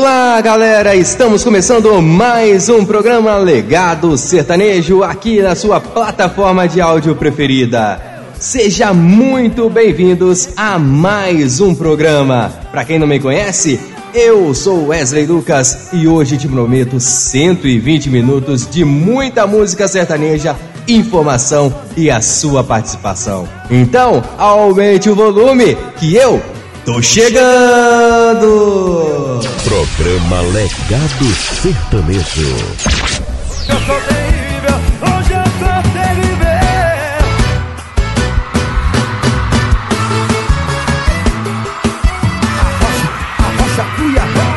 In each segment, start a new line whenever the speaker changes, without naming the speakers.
Olá, galera! Estamos começando mais um programa Legado Sertanejo aqui na sua plataforma de áudio preferida. Seja muito bem-vindos a mais um programa. Para quem não me conhece, eu sou Wesley Lucas e hoje te prometo 120 minutos de muita música sertaneja, informação e a sua participação. Então, aumente o volume que eu tô chegando!
Programa Legado Sertanejo.
Eu tô terrível, hoje eu tô terrível. Arrocha, Cuiabá.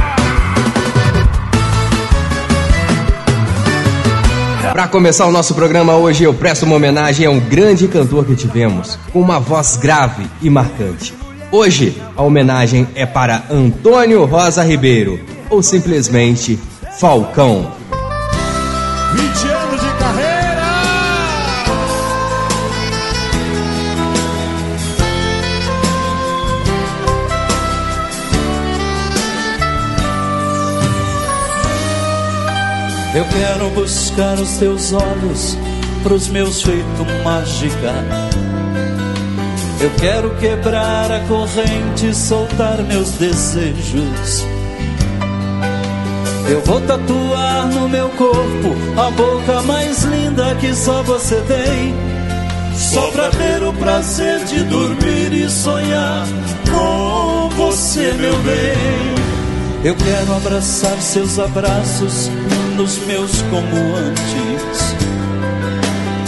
Para começar o nosso programa hoje, eu presto uma homenagem a um grande cantor que tivemos, com uma voz grave e marcante. Hoje, a homenagem é para Antônio Rosa Ribeiro, ou simplesmente Falcão.
20 anos de carreira.
Eu quero buscar os teus olhos pros meus feito mágica. Eu quero quebrar a corrente soltar meus desejos. Eu vou tatuar no meu corpo a boca mais linda que só você tem. Só pra ter o prazer de dormir e sonhar com você, meu bem. Eu quero abraçar seus abraços nos meus como antes.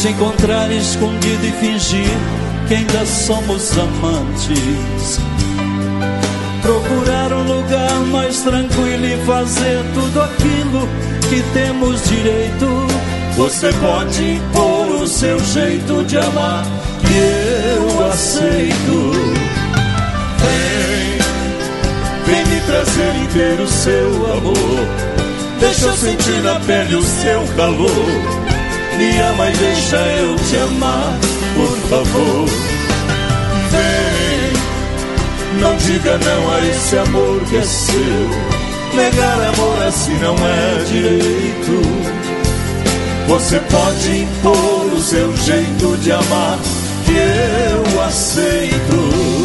Te encontrar escondido e fingir que ainda somos amantes. Procurar um lugar mais tranquilo e fazer tudo aquilo que temos direito. Você pode impor o seu jeito de amar, que eu aceito. Vem, vem me trazer inteiro o seu amor. Deixa eu sentir na pele o seu calor. Me ama e deixa eu te amar, por favor. Vem, não diga não a esse amor que é seu. Negar amor assim não é direito. Você pode impor o seu jeito de amar, que eu aceito.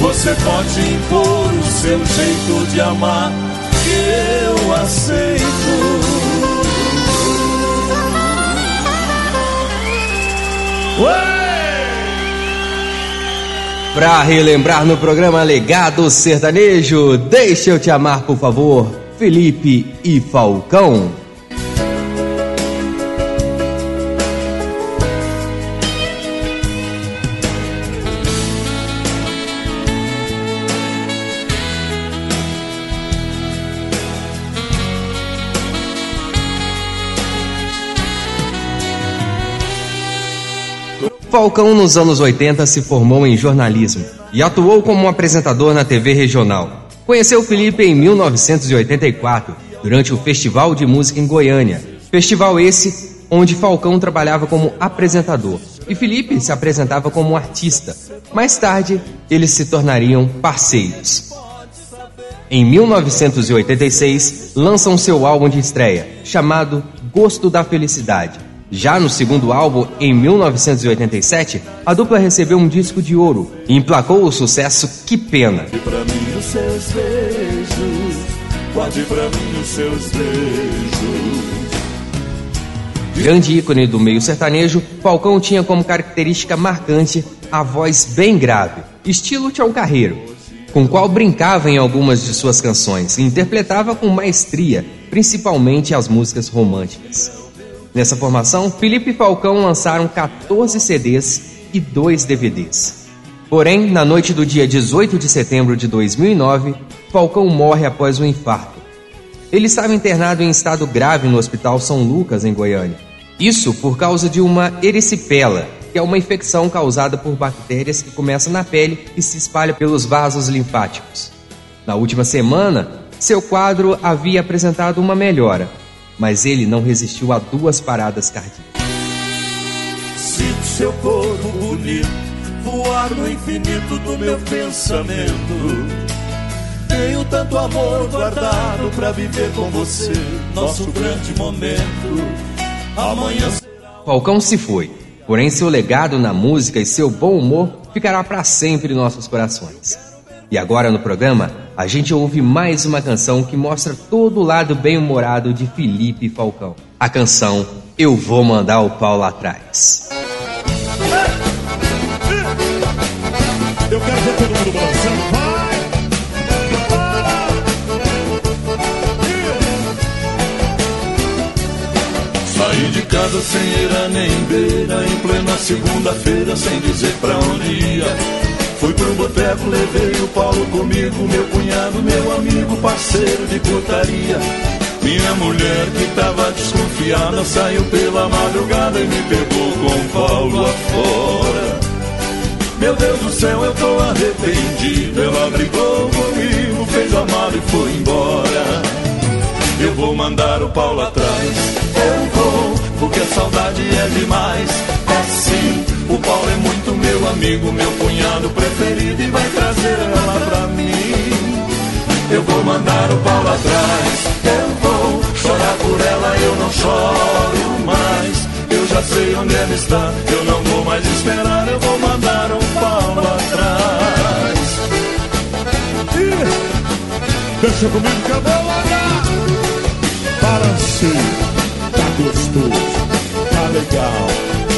Você pode impor o seu jeito de amar, que eu aceito.
Pra relembrar no programa Legado Sertanejo, deixa eu te amar, por favor, Felipe e Falcão. Falcão, nos anos 80, se formou em jornalismo e atuou como um apresentador na TV regional. Conheceu Felipe em 1984, durante o Festival de Música em Goiânia. Festival esse onde Falcão trabalhava como apresentador e Felipe se apresentava como artista. Mais tarde, eles se tornariam parceiros. Em 1986, lançam seu álbum de estreia, chamado Gosto da Felicidade já no segundo álbum, em 1987, a dupla recebeu um disco de ouro e emplacou o sucesso Que Pena. Grande ícone do meio sertanejo, Falcão tinha como característica marcante a voz bem grave, estilo Tchau Carreiro, com qual brincava em algumas de suas canções e interpretava com maestria, principalmente as músicas românticas. Nessa formação, Felipe e Falcão lançaram 14 CDs e 2 DVDs. Porém, na noite do dia 18 de setembro de 2009, Falcão morre após um infarto. Ele estava internado em estado grave no Hospital São Lucas, em Goiânia. Isso por causa de uma erisipela, que é uma infecção causada por bactérias que começa na pele e se espalha pelos vasos linfáticos. Na última semana, seu quadro havia apresentado uma melhora, mas ele não resistiu a duas paradas cardíacas.
Sinto seu corpo bonito voar no infinito do meu pensamento. Tenho tanto amor guardado para viver com você, nosso grande momento. Amanhã
Falcão se foi, porém seu legado na música e seu bom humor ficará para sempre em nossos corações. E agora no programa, a gente ouve mais uma canção que mostra todo o lado bem-humorado de Felipe Falcão. A canção Eu Vou Mandar o Pau Lá Atrás.
Eu quero ver todo mundo balançando.
Saí de casa sem ir a nem beira, em plena segunda-feira, sem dizer pra onde ia. Fui pro boteco, levei o Paulo comigo, meu cunhado, meu amigo, parceiro de putaria. Minha mulher que tava desconfiada saiu pela madrugada e me pegou com o Paulo afora. Meu Deus do céu, eu tô arrependido. Ela brigou comigo, fez a mala e foi embora. Eu vou mandar o Paulo atrás, eu vou, porque a saudade é demais. É sim, o Paulo é muito meu amigo, meu cunhado preferido e vai trazer ela pra mim. Eu vou mandar o Paulo atrás, eu vou chorar por ela, eu não choro mais. Eu já sei onde ela está, eu não vou mais esperar, eu vou mandar o Paulo atrás.
Deixa comigo que eu vou mandar. Balancei, tá gostoso, tá legal.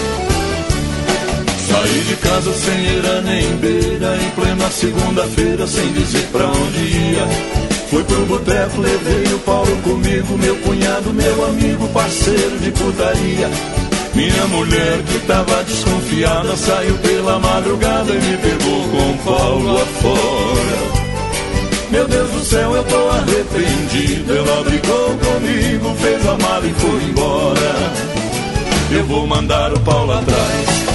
Saí de casa sem ir a nem beira, em plena segunda-feira, sem dizer pra onde ia. Fui pro boteco, levei o Paulo comigo, meu cunhado, meu amigo, parceiro de putaria. Minha mulher que tava desconfiada saiu pela madrugada e me pegou com o Paulo afora. Meu Deus do céu, eu tô arrependido. Ela brigou comigo, fez a mala e foi embora. Eu vou mandar o Paulo atrás.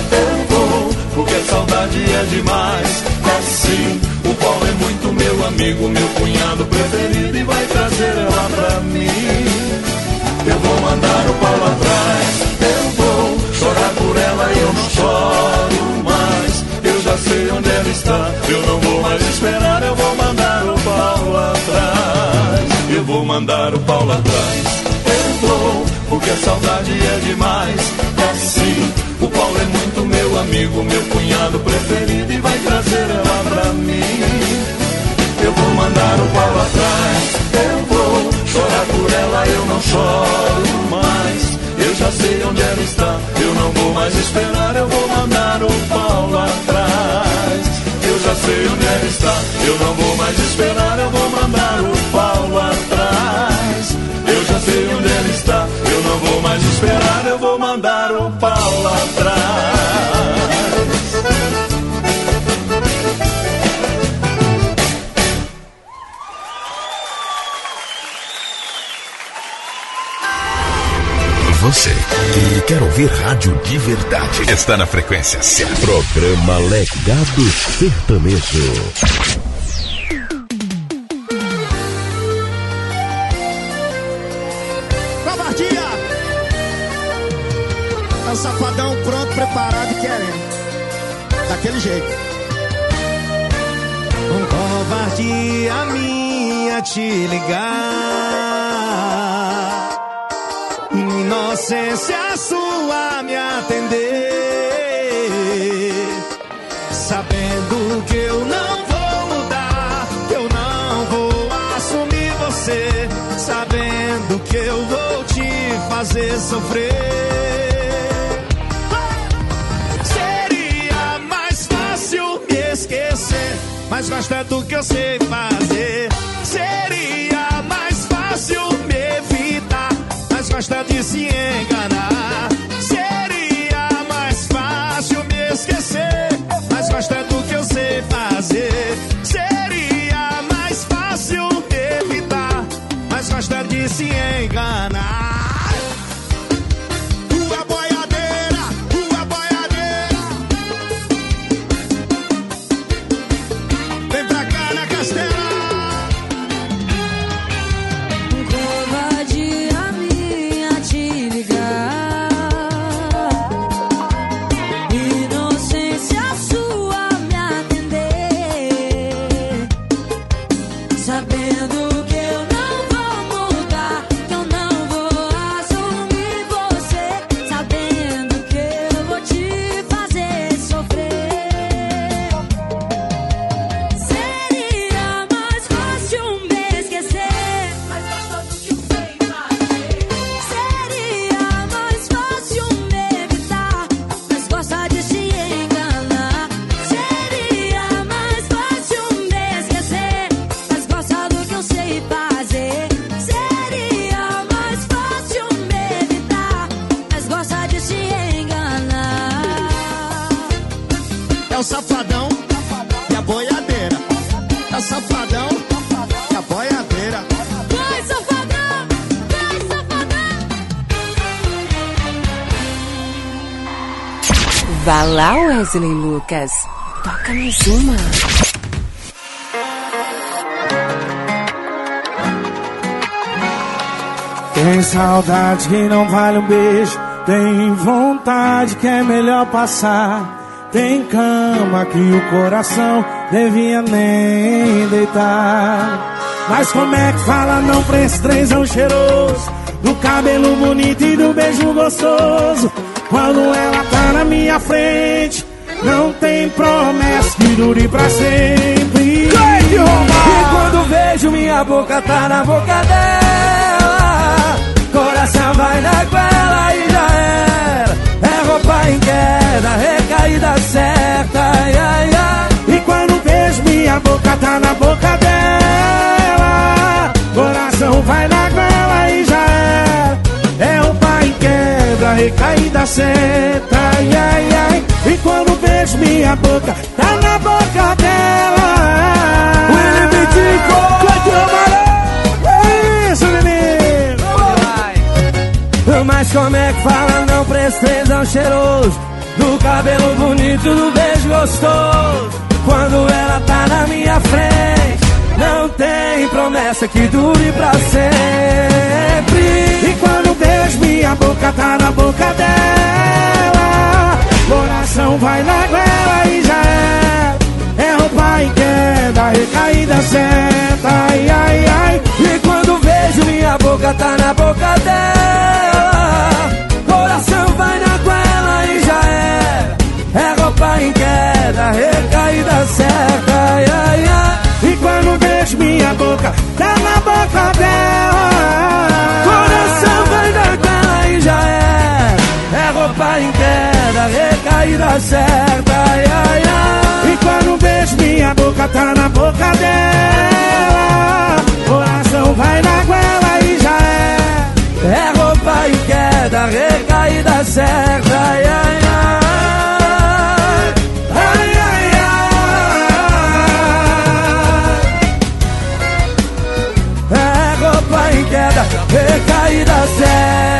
Porque a saudade é demais. É sim, o Paulo é muito meu amigo, meu cunhado preferido e vai trazer ela pra mim. Eu vou mandar o Paulo atrás. Eu vou chorar por ela e eu não choro mais. Eu já sei onde ela está. Eu não vou mais esperar. Eu vou mandar o Paulo atrás. Eu vou mandar o Paulo atrás. Eu vou, porque a saudade é demais. É sim, o Paulo é muito meu amigo, meu cunhado preferido e vai trazer ela pra mim. Eu vou mandar o Paulo atrás. Eu vou chorar por ela, eu não choro mais. Eu já sei onde ela está. Eu não vou mais esperar, eu vou mandar o Paulo atrás. Eu já sei onde ela está. Eu não vou mais esperar, eu vou mandar o Paulo atrás. Eu já sei onde ela está. Eu não vou mais esperar, eu vou mandar o Paulo atrás.
Você que quer ouvir rádio de verdade está na frequência certa. Programa Legado Sertanejo.
Covardia! É o safadão pronto, preparado e querendo. Daquele jeito. Com covardia minha te ligar. Inocência sua me atender. Sabendo que eu não vou mudar, que eu não vou assumir você. Sabendo que eu vou te fazer sofrer. Seria mais fácil me esquecer, mas gosta do que eu sei fazer. Seria gosta de se enganar. Seria mais fácil me esquecer, mas gosta do que eu sei fazer. Seria mais fácil evitar, mas gosta de se enganar.
Wesley Lucas. Toca mais uma.
Tem saudade que não vale um beijo. Tem vontade que é melhor passar. Tem cama que o coração devia nem deitar. Mas como é que fala não pra esse trenzão cheiroso? Do cabelo bonito e do beijo gostoso. Quando ela tá na minha frente, não tem promessa que dure pra sempre. E quando vejo minha boca tá na boca dela, coração vai na goela e já era. É roupa em queda, recaída certa, ai, ai, ai. E quando vejo minha boca tá na boca dela, queda, recaída certa, ai, ai, ai. E quando vejo minha boca, tá na boca dela. Willy Bitico, É isso, menino. Mas como é que fala não pra esse trenzão cheiroso? Do cabelo bonito, do beijo gostoso. Quando ela tá na minha frente, não tem promessa que dure pra sempre. E quando beijo, minha boca tá na boca dela. Coração vai na goela e já é. É roupa em queda, recaída certa, ai, ai, ai. E quando vejo, minha boca tá na boca dela. Coração vai na goela e já é. É roupa em queda, recaída certa, ai, ai, ai. E quando vejo minha boca, tá na boca dela. E já é. É roupa queda, recaída certa, ai, ai, ai. E quando vejo minha boca, tá na boca dela. Coração vai na goela e já é. É roupa em queda, recaída certa, ai, ai, ai. Ai, ai, ai. É roupa em queda, recaída certa.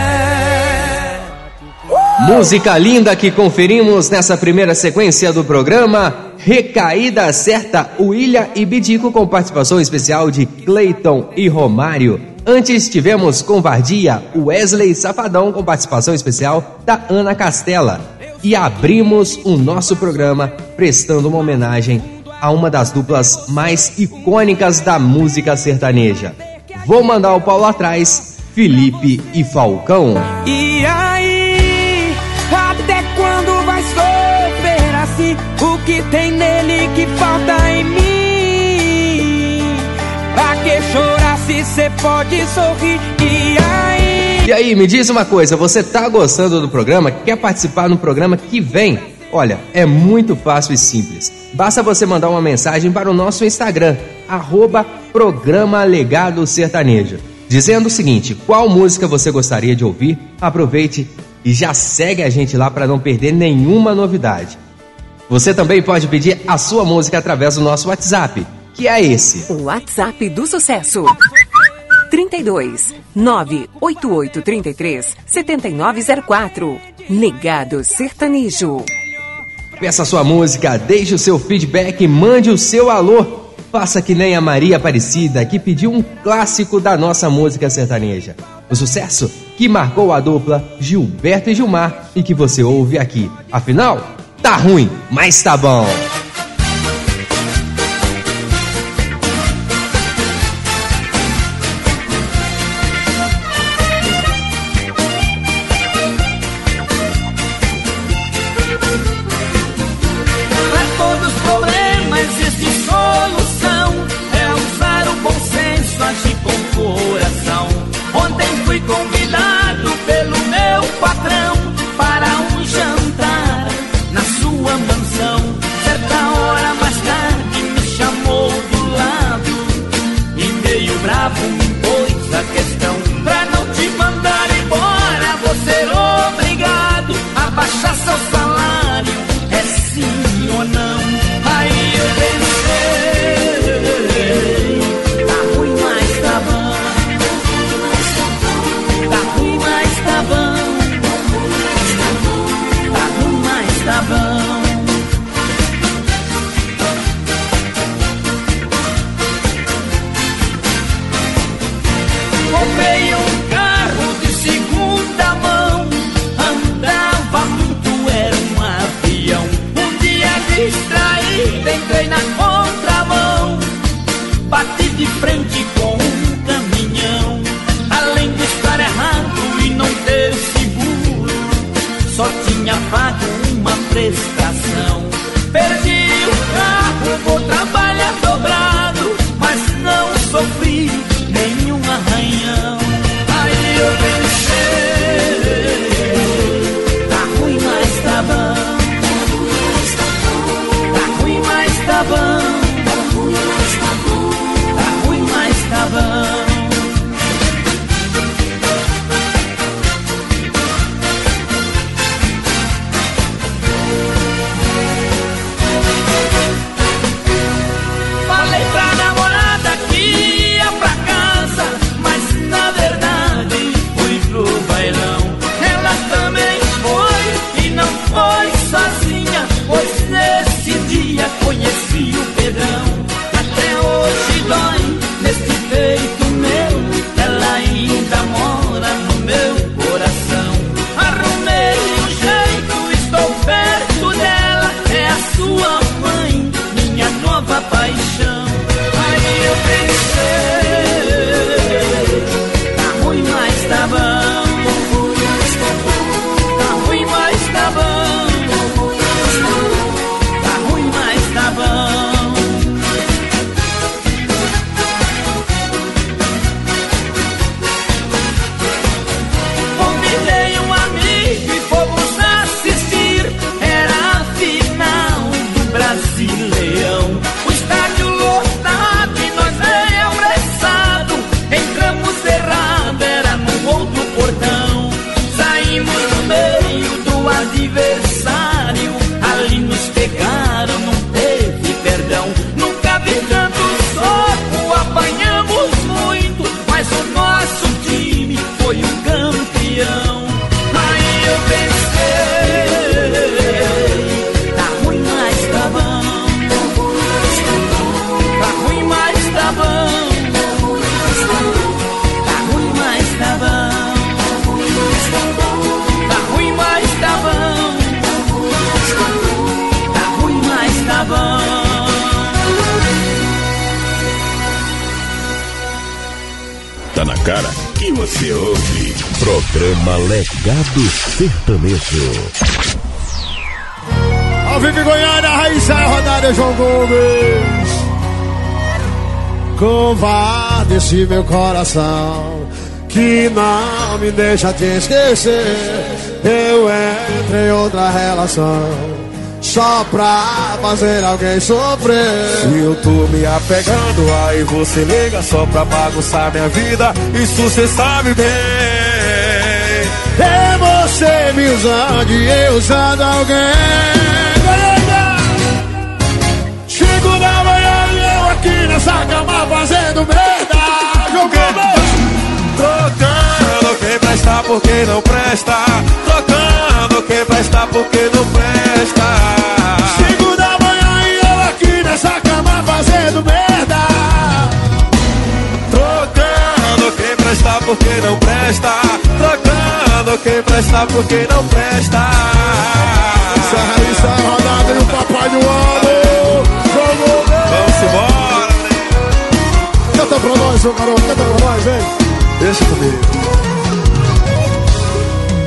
Música linda que conferimos nessa primeira sequência do programa. Recaída certa, William e Bidico com participação especial de Clayton e Romário. Antes tivemos Covardia, Wesley Safadão com participação especial da Ana Castela. E abrimos o nosso programa prestando uma homenagem a uma das duplas mais icônicas da música sertaneja. Vou mandar o Paulo atrás, Felipe e Falcão.
E aí, que tem nele que falta em mim? Pra que chorar se pode sorrir? E aí?
E aí, me diz uma coisa, você tá gostando do programa? Quer participar no programa que vem? Olha, é muito fácil e simples. Basta você mandar uma mensagem para o nosso Instagram, arroba Programa Legado Sertanejo, dizendo o seguinte: qual música você gostaria de ouvir? Aproveite e já segue a gente lá para não perder nenhuma novidade. Você também pode pedir a sua música através do nosso WhatsApp, que é esse.
O WhatsApp do sucesso. 32 98833 7904. Legado Sertanejo.
Peça sua música, deixe o seu feedback, mande o seu alô. Faça que nem a Maria Aparecida, que pediu um clássico da nossa música sertaneja. O sucesso que marcou a dupla Gilberto e Gilmar e que você ouve aqui. Afinal, tá ruim, mas tá bom.
stop Esse meu coração que não me deixa te esquecer. Eu entro em outra relação só pra fazer alguém sofrer.
Se eu tô me apegando, aí você liga só pra bagunçar minha vida. Isso você sabe bem.
É você me usando e eu usando alguém. Cinco da manhã e eu aqui nessa cama fazendo merda.
Trocando quem presta por quem não presta. Trocando quem presta por quem não presta.
Cinco da manhã e eu aqui nessa cama fazendo merda.
Trocando quem presta por quem não presta. Trocando quem presta por quem não presta.
Serra e serra rodada e o papai do ano. Canta pra nós, seu garoto, canta pra nós, vem.
Deixa comigo.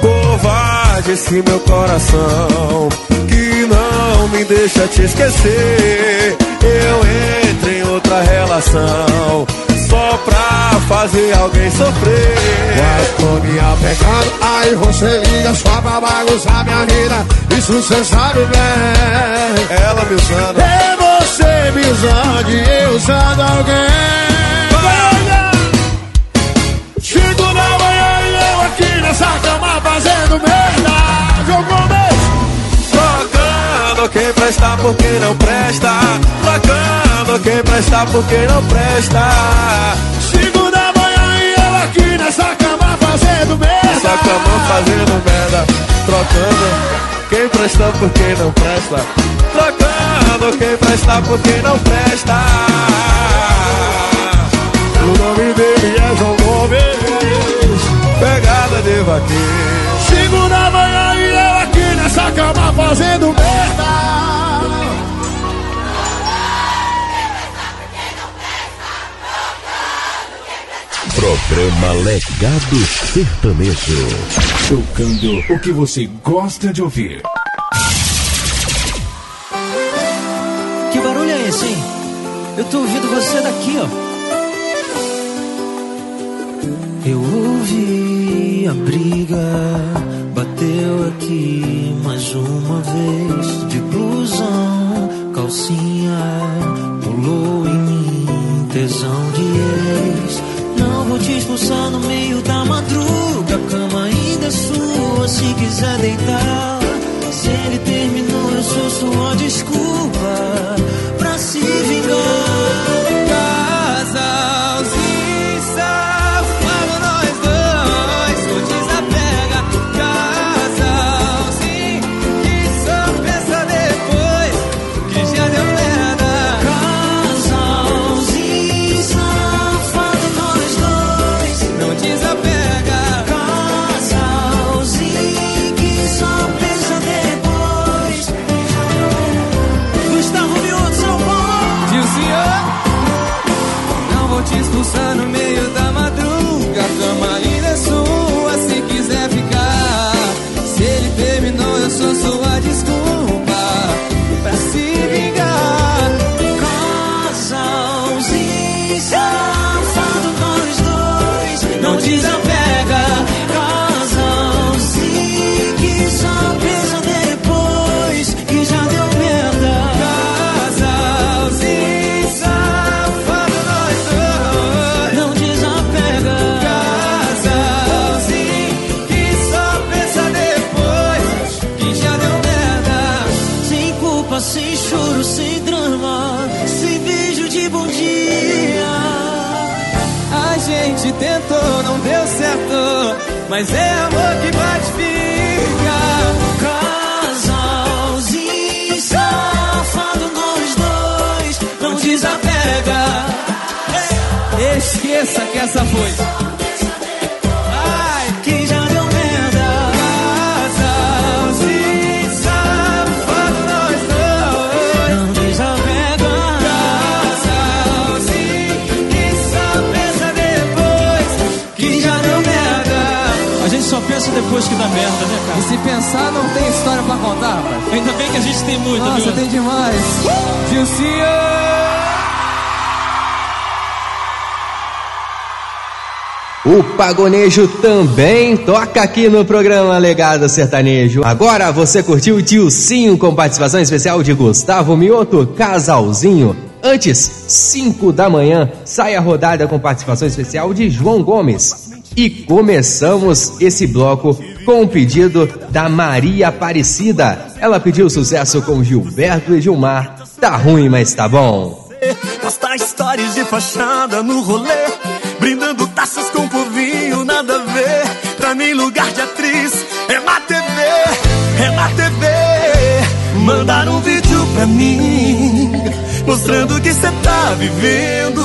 Covarde esse meu coração que não me deixa te esquecer. Eu entro em outra relação só pra fazer alguém sofrer.
Mas tô me apegando, aí você liga só pra bagunçar minha vida. Isso você sabe bem.
Ela me usando.
É você me usando e eu usando alguém. Cinco da manhã e eu aqui nessa cama fazendo merda. Jogou mesmo.
Trocando quem presta por quem não presta. Trocando quem presta por quem não presta.
Cinco da manhã e eu aqui nessa cama fazendo merda.
Essa cama fazendo merda. Trocando quem presta por quem não presta. Trocando quem presta por quem não presta.
O nome dele é João Gomes.
Pegada de vaqueiro.
Da manhã e eu aqui nessa cama fazendo merda.
Programa Legado Sertanejo. Tocando o que você gosta de ouvir.
Que barulho é esse, hein? Eu tô ouvindo você daqui, ó. Eu ouvi a briga, bateu aqui mais uma vez. De blusão, calcinha, pulou em mim, tesão de ex. Não vou te expulsar no meio da madruga, a cama ainda é sua se quiser deitar. Se ele terminou, eu sou sua desculpa Esqueça que essa foi. Ai, que já deu merda. Casalzinho safado, nós dois, não desapega. Casalzinho que só pensa depois que já deu
só pensa depois que dá merda, né,
E
cara?
se pensar, não tem história pra contar, rapaz.
Ainda bem que a gente tem muito,
Nossa,
viu?
tem demais. Gilcinho!
O Pagonejo também toca aqui no programa Legado Sertanejo. Agora você curtiu o Tilcinho com participação especial de Gustavo Mioto, Casalzinho. Antes, 5 da manhã, sai a rodada com participação especial de João Gomes. E começamos esse bloco com o pedido da Maria Aparecida. Ela pediu sucesso com Gilberto e Gilmar. Tá ruim, mas tá bom.
Postar stories de fachada no rolê Brindando taças com povinho, nada a ver. Pra mim lugar de atriz é na TV, é na TV Mandar um vídeo pra mim Mostrando que cê tá vivendo.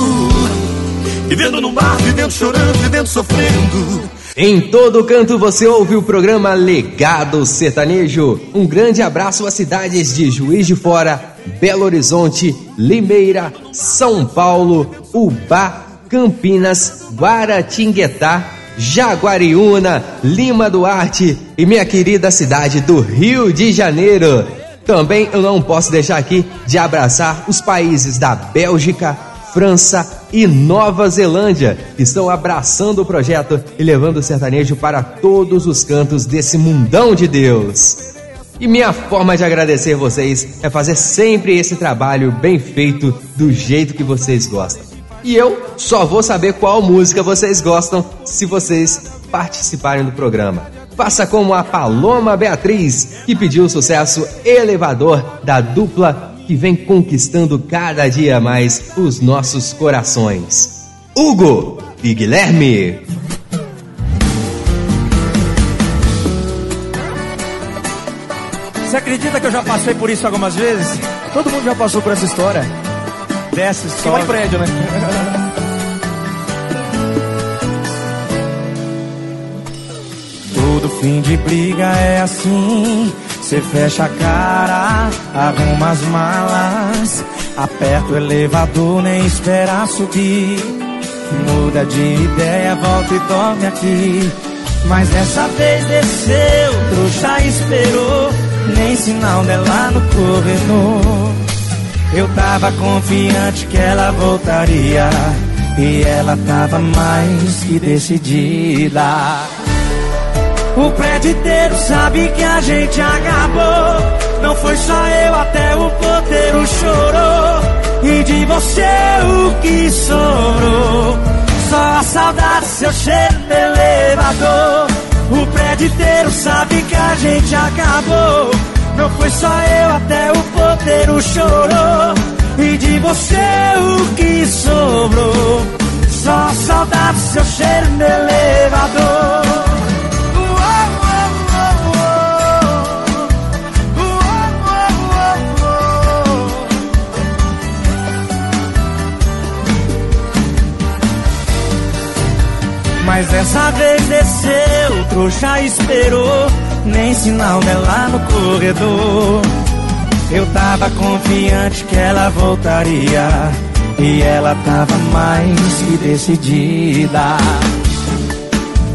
Vivendo no mar, vivendo chorando, vivendo sofrendo.
Em todo canto você ouve o programa Legado Sertanejo. Um grande abraço às cidades de Juiz de Fora, Belo Horizonte, Limeira, São Paulo, Ubá, Campinas, Guaratinguetá, Jaguariúna, Lima Duarte e minha querida cidade do Rio de Janeiro. Também eu não posso deixar aqui de abraçar os países da Bélgica, França e Nova Zelândia, que estão abraçando o projeto e levando o sertanejo para todos os cantos desse mundão de Deus. E minha forma de agradecer vocês é fazer sempre esse trabalho bem feito do jeito que vocês gostam. E eu só vou saber qual música vocês gostam se vocês participarem do programa. Faça como a Paloma Beatriz, que pediu o sucesso Elevador da dupla que vem conquistando cada dia mais os nossos corações. Hugo e Guilherme.
Você acredita que eu já passei por isso algumas vezes? Todo mundo já passou por essa história. Dessa história. Em prédio, né? Todo fim de briga é assim. Você fecha a cara, arruma as malas, aperta o elevador, nem espera subir. Muda de ideia, volta e dorme aqui. Mas dessa vez desceu, trouxa esperou, nem sinal dela no corredor. Eu tava confiante que ela voltaria, e ela tava mais que decidida. O prédio inteiro sabe que a gente acabou. Não foi só eu, até o porteiro chorou. E de você o que sobrou? Só a saudade, seu cheiro no elevador. O prédio inteiro sabe que a gente acabou. Não foi só eu, até o porteiro chorou. E de você o que sobrou? Só saudade, seu cheiro no elevador. Mas dessa vez desceu, trouxa esperou, nem sinal dela no corredor. Eu tava confiante que ela voltaria, e ela tava mais que decidida.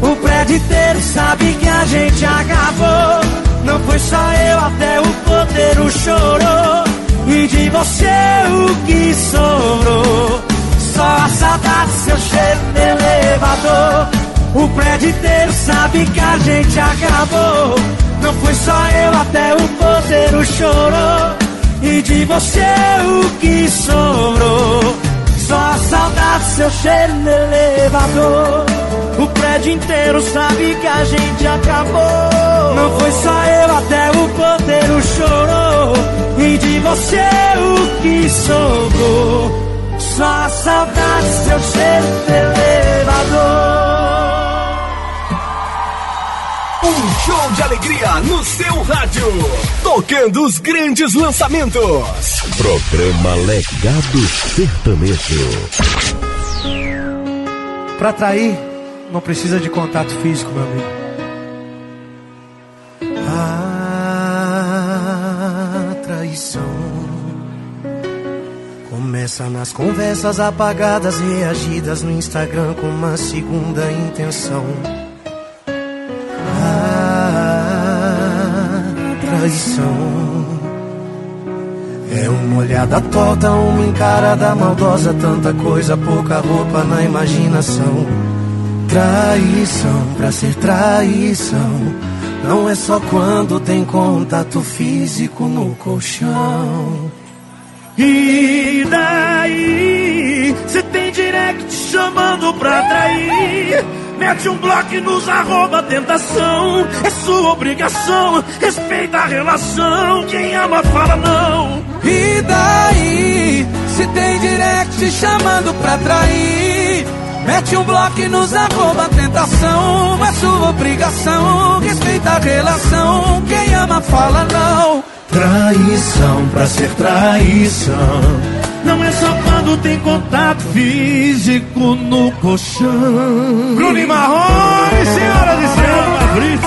O prédio inteiro sabe que a gente acabou. Não foi só eu, até o porteiro chorou. E de você o que sobrou? Só a saudade, seu cheiro no elevador. O prédio inteiro sabe que a gente acabou. Não foi só eu, até o porteiro chorou. E de você o que sobrou? Só a saudade, seu cheiro no elevador. O prédio inteiro sabe que a gente acabou. Não foi só eu, até o porteiro chorou. E de você o que sobrou? Só a saudade, seu cheiro no elevador.
Um show de alegria no seu rádio. Tocando os grandes lançamentos. Programa Legado Sertanejo.
Pra trair, não precisa de contato físico, meu amigo. Pensa nas conversas apagadas, reagidas no Instagram com uma segunda intenção.
Ah, traição. É uma olhada torta, uma encarada maldosa, tanta coisa, pouca roupa na imaginação. Traição, pra ser traição, não é só quando tem contato físico no colchão.
E daí? Cê tem direct chamando pra trair. Mete um bloco nos arroba tentação. É sua obrigação, respeita a relação. Quem ama fala não.
E daí? Se tem direct chamando pra trair. Mete um bloco nos arroba tentação. É sua obrigação, respeita a relação. Quem ama fala não.
Traição pra ser traição. Não é só quando tem contato físico no colchão.
Bruno e Marrone, senhoras e senhores.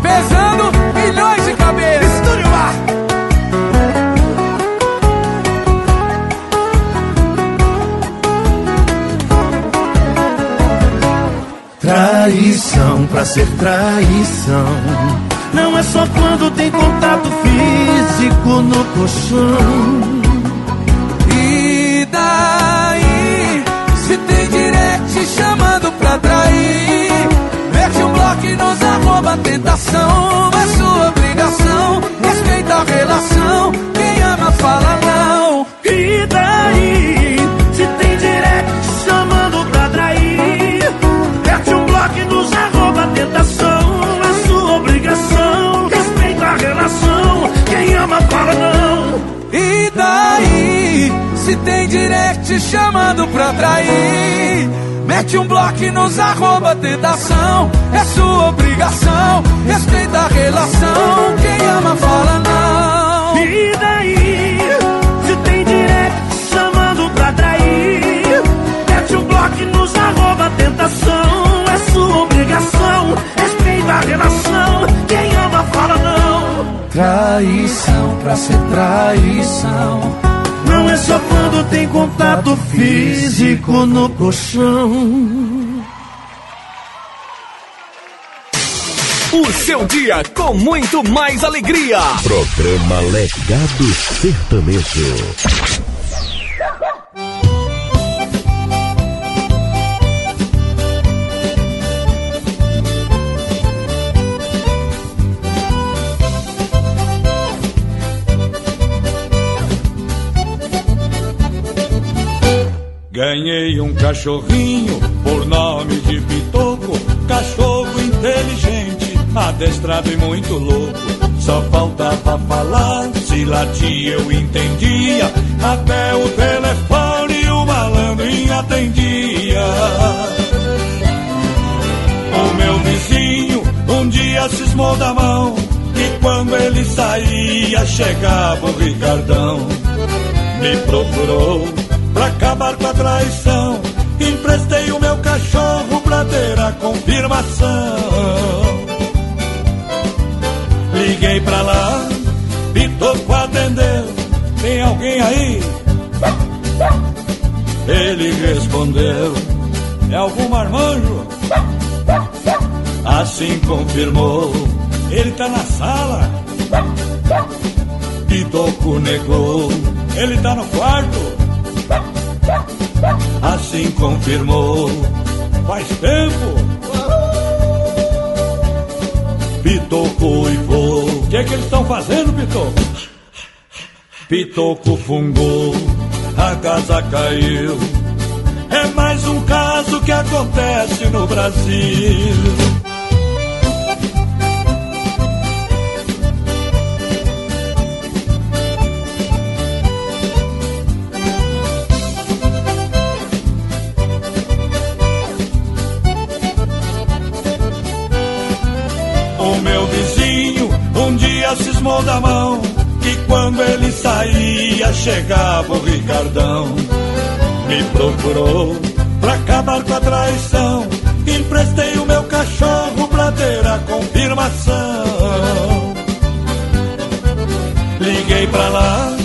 Pesando milhões de cabeças.
Estúdio lá.
Traição pra ser traição. Não é só quando tem contato físico no colchão.
E daí? Se tem direct chamando pra trair. Mete um bloco e nos arroba tentação. É sua obrigação, respeita a relação. Quem ama fala não.
Se tem direct chamando pra trair. Mete um bloco nos arroba tentação. É sua obrigação, respeita a relação. Quem ama fala não.
E daí? Se tem direct chamando pra trair. Mete um bloco nos arroba tentação. É sua obrigação, respeita a relação. Quem ama fala não.
Traição pra ser traição.
Não tem contato físico no colchão.
O seu dia com muito mais alegria. Programa Legado Sertanejo.
Ganhei um cachorrinho por nome de Pitoco, cachorro inteligente, adestrado e muito louco. Só faltava falar, se latia eu entendia, até o telefone o malandrinho atendia. O meu vizinho um dia cismou da mão, e quando ele saía chegava o Ricardão. Me procurou pra acabar com a traição. Emprestei o meu cachorro pra ter a confirmação. Liguei pra lá, Pitoco atendeu. Tem alguém aí? Ele respondeu: É algum marmanjo? Assim confirmou: Ele tá na sala. Pitoco negou: Ele tá no quarto. Assim confirmou. Faz tempo. Pitoco e vou. O que é que eles estão fazendo, Pitoco? Pitoco fungou, a casa caiu. É mais um caso que acontece no Brasil. Cismou da mão que quando ele saía chegava o Ricardão. Me procurou pra acabar com a traição. Emprestei o meu cachorro pra ter a confirmação. Liguei pra lá,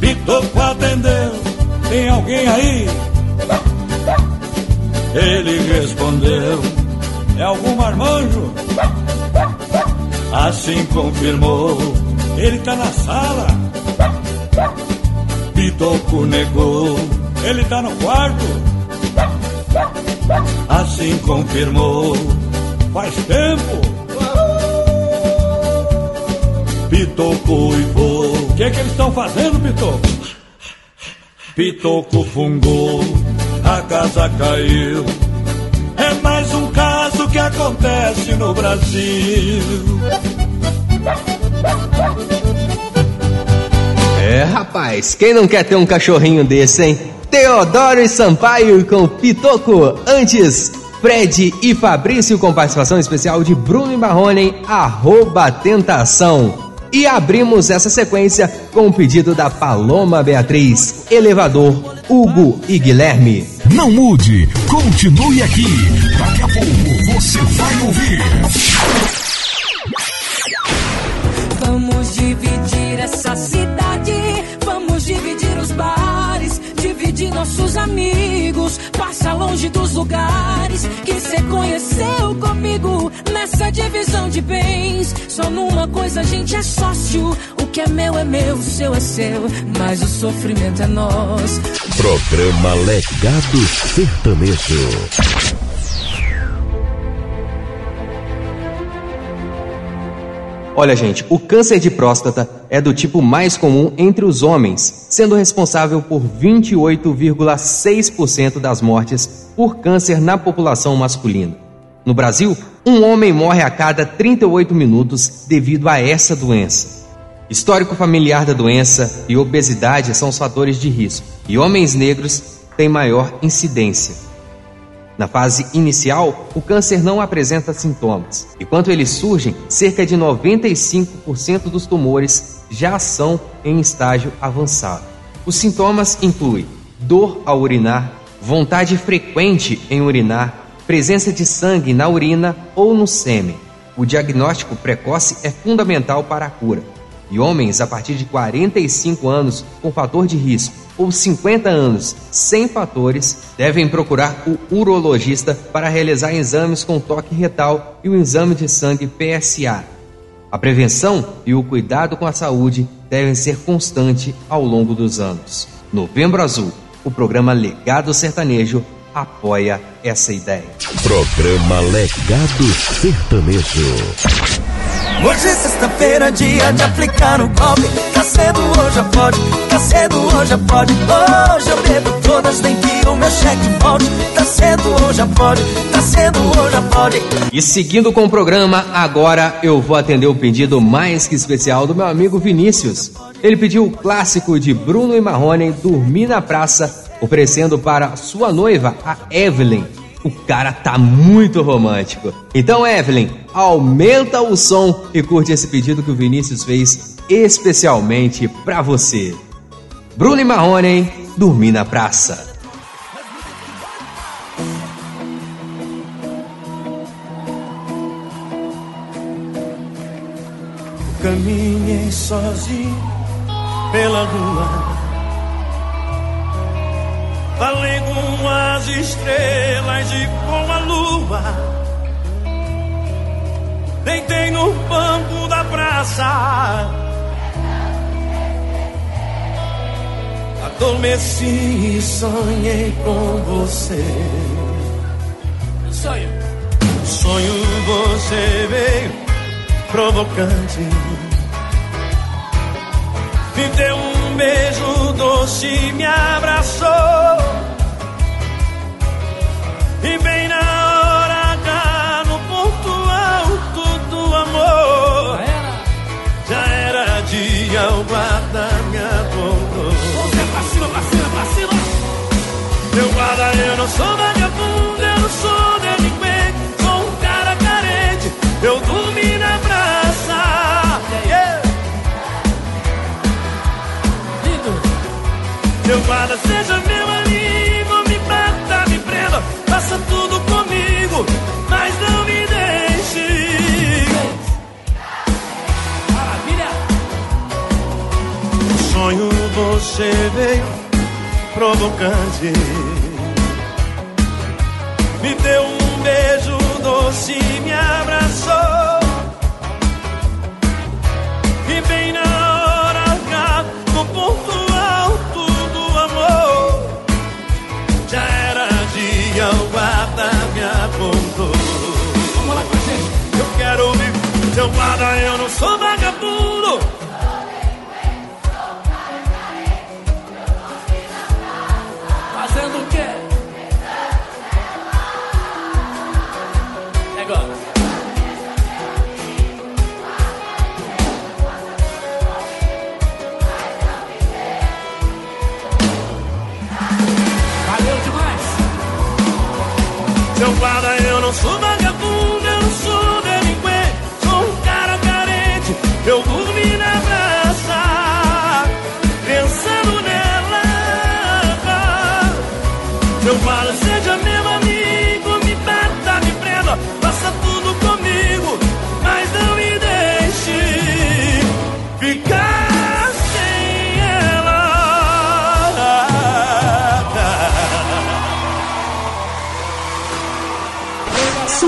Pitoco atendeu. Tem alguém aí? Ele respondeu: É algum marmanjo? Assim confirmou. Ele tá na sala. Pitoco negou. Ele tá no quarto. Assim confirmou. Faz tempo. Pitoco e vou. O que, é que eles estão fazendo, Pitoco? Pitoco fungou, a casa caiu. É mais um caso que acontece no Brasil.
É, rapaz, quem não quer ter um cachorrinho desse, hein? Teodoro e Sampaio com Pitoco. Antes, Fred e Fabrício com participação especial de Bruno e Marrone, arroba Tentação. E abrimos essa sequência com o pedido da Paloma Beatriz, Elevador, Hugo e Guilherme.
Não mude, continue aqui. Daqui a pouco você vai ouvir.
Vamos dividir essa cidade, vamos dividir os bares, dividir nossos amigos, passa longe dos lugares que cê conheceu comigo. Nessa divisão de bens, só numa coisa a gente é sócio. O que é meu é meu, o seu é seu, mas o sofrimento é nosso.
Programa Legado Sertanejo.
Olha, gente, o câncer de próstata é do tipo mais comum entre os homens, sendo responsável por 28,6% das mortes por câncer na população masculina. No Brasil, um homem morre a cada 38 minutos devido a essa doença. Histórico familiar da doença e obesidade são os fatores de risco, e homens negros têm maior incidência. Na fase inicial, o câncer não apresenta sintomas, e quando eles surgem, cerca de 95% dos tumores já são em estágio avançado. Os sintomas incluem dor ao urinar, vontade frequente em urinar, presença de sangue na urina ou no sêmen. O diagnóstico precoce é fundamental para a cura. E homens a partir de 45 anos com fator de risco ou 50 anos sem fatores devem procurar o urologista para realizar exames com toque retal e o exame de sangue PSA. A prevenção e o cuidado com a saúde devem ser constante ao longo dos anos. Novembro Azul, o programa Legado Sertanejo apoia essa ideia.
Programa Legado Sertanejo.
Hoje é sexta-feira, dia de aplicar o golpe. Cedo, hoje já pode. Tá cedo, hoje já pode. Hoje eu bebo todas, nem que o meu cheque volte. Tá cedo, hoje já pode. Tá cedo, hoje já pode.
E seguindo com o programa, agora eu vou atender o pedido mais que especial do meu amigo Vinícius. Ele pediu o clássico de Bruno e Marrone, Dormir na Praça, oferecendo para sua noiva, a Evelyn. O cara tá muito romântico. Então, Evelyn, aumenta o som e curte esse pedido que o Vinícius fez especialmente pra você. Bruno e Marrone, Dormir na Praça.
Caminhei sozinho pela rua. Falei com as estrelas e com a lua. Deitei no banco da praça. Adormeci e sonhei com você. Sonho. Sonho você veio provocante. Me deu um beijo doce, me abraçou. E bem na hora H, no ponto alto do amor, já era dia, o guarda Eu não sou vagabundo, eu não sou delinquente, sou um cara carente. Eu dormi na praça. Yeah. Meu guarda, seja meu amigo, me mata, me prenda, faça tudo comigo, mas não me deixe. Maravilha! Sonho você veio provocante, me deu um beijo doce, me abraçou. E bem na hora H, no ponto alto do amor, já era dia, o guarda me apontou. Vamos lá, eu quero me, seu guarda, eu não sou vagabundo.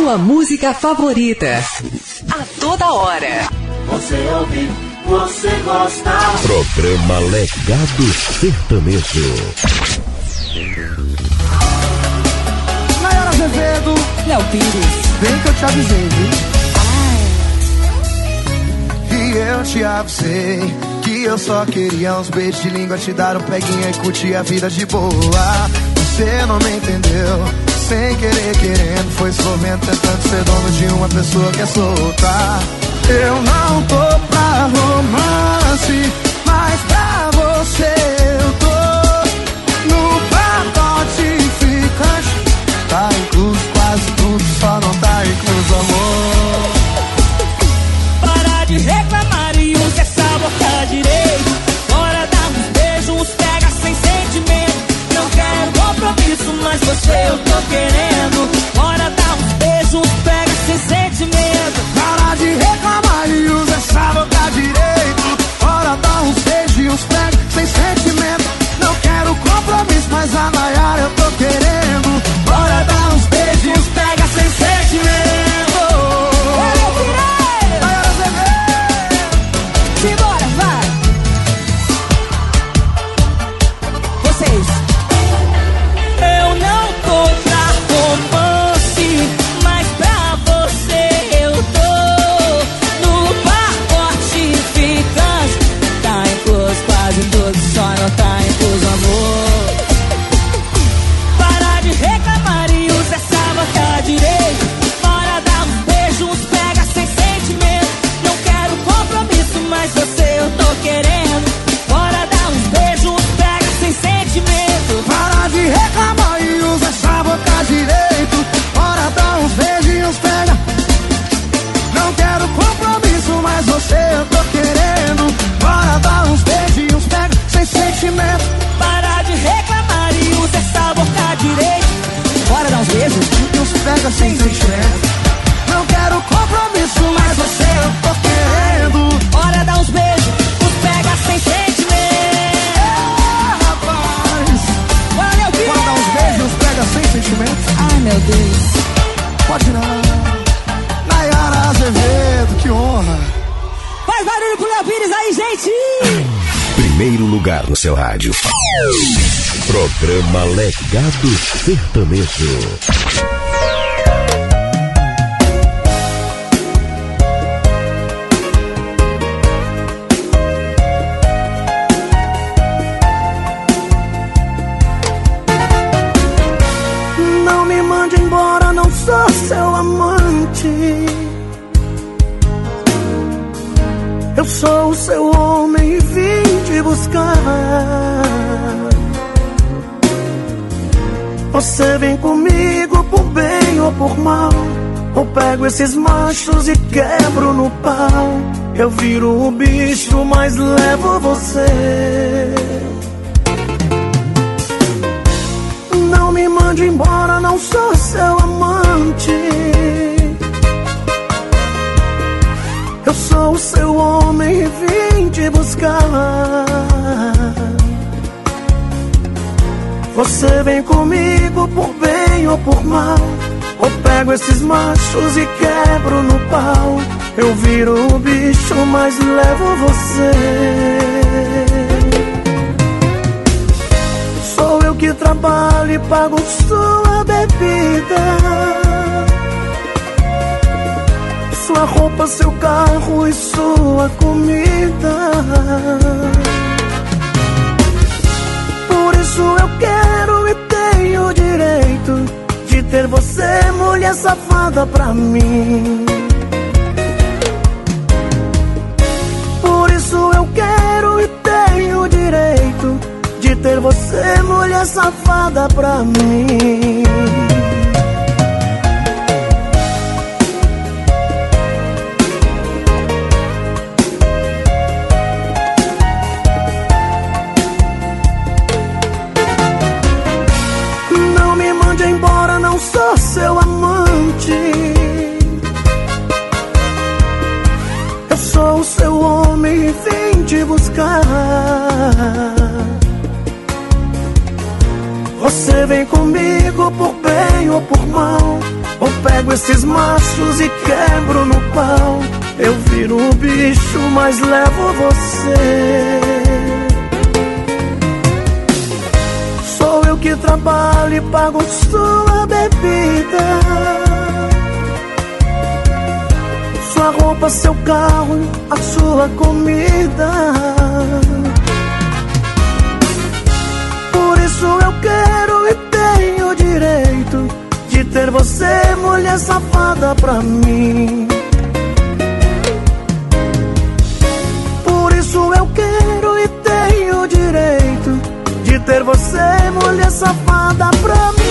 Sua música favorita. A toda hora.
Você ouve, você gosta.
Programa Legado Sertanejo.
Nayara Azevedo,
Léo Pires.
vem que eu te avisei, viu? E eu te avisei que eu só queria uns beijos de língua, te dar um peguinha e curtir a vida de boa. Você não me entendeu. Sem querer, querendo, foi envolvendo, tentando ser dono de uma pessoa que é solta. Eu não tô pra romance, mas pra você eu tô no pacote ficante. Tá incluso quase tudo, só não tá incluso amor.
Mas você eu Sem sentimento.
Não quero compromisso, mas
você eu tô querendo. Bora dar uns beijos, uns pega sem sentimento.
É, rapaz.
Valeu,
Bora dar uns beijos uns pega sem sentimento.
Ai, meu Deus.
Pode não. Nayara Azevedo, que honra.
Faz barulho pro Léo Pires aí, gente!
Primeiro lugar no seu rádio. Programa Legado Sertanejo.
Pego esses machos e quebro no pau. Eu viro o bicho, mas levo você. Não me mande embora, não sou seu amante. Eu sou o seu homem e vim te buscar. Você vem comigo por bem ou por mal. Ou pego esses machos e quebro no pau. Eu viro o bicho, mas levo você. Sou eu que trabalho e pago sua bebida. Sua roupa, seu carro e sua comida. Por isso eu quero e tenho direito ter você, mulher safada, pra mim. Por isso eu quero e tenho direito de ter você, mulher safada, pra mim. Mas levo você. Sou eu que trabalho e pago sua bebida. Sua roupa, seu carro, a sua comida. Por isso eu quero e tenho direito de ter você, mulher safada, pra mim. Isso eu quero e tenho direito de ter você, mulher safada, pra mim.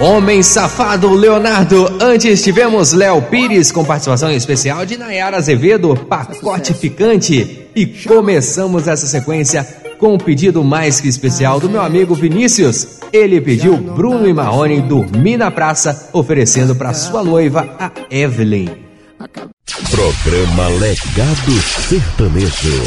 Homem Safado Leonardo. Antes tivemos Léo Pires com participação especial de Nayara Azevedo, Pacote Ficante. E começamos essa sequência com um pedido mais que especial do meu amigo Vinícius. Ele pediu Bruno e Marrone dormir na praça, oferecendo para sua noiva, a Evelyn.
Programa Legado Sertanejo.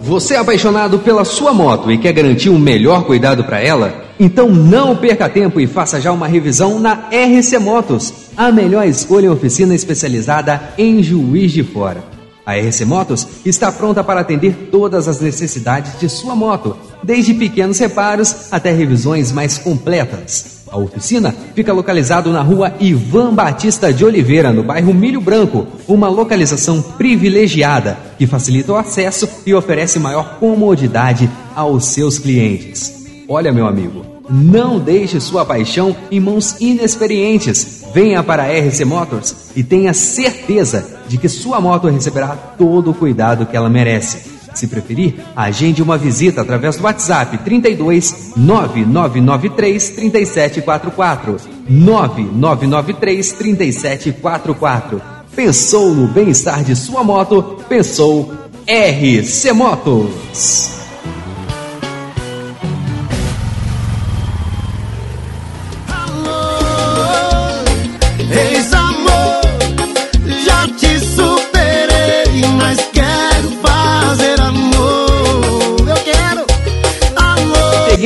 Você é apaixonado pela sua moto e quer garantir um melhor cuidado para ela? Então não perca tempo e faça já uma revisão na RC Motos, a melhor escolha em oficina especializada em Juiz de Fora. A RC Motos está pronta para atender todas as necessidades de sua moto, desde pequenos reparos até revisões mais completas. A oficina fica localizado na rua Ivan Batista de Oliveira, no bairro Milho Branco, uma localização privilegiada que facilita o acesso e oferece maior comodidade aos seus clientes. Olha, meu amigo, não deixe sua paixão em mãos inexperientes. Venha para a RC Motors e tenha certeza de que sua moto receberá todo o cuidado que ela merece. Se preferir, agende uma visita através do WhatsApp 32 9993 3744. 9993 3744. Pensou no bem-estar de sua moto? Pensou RC Motos.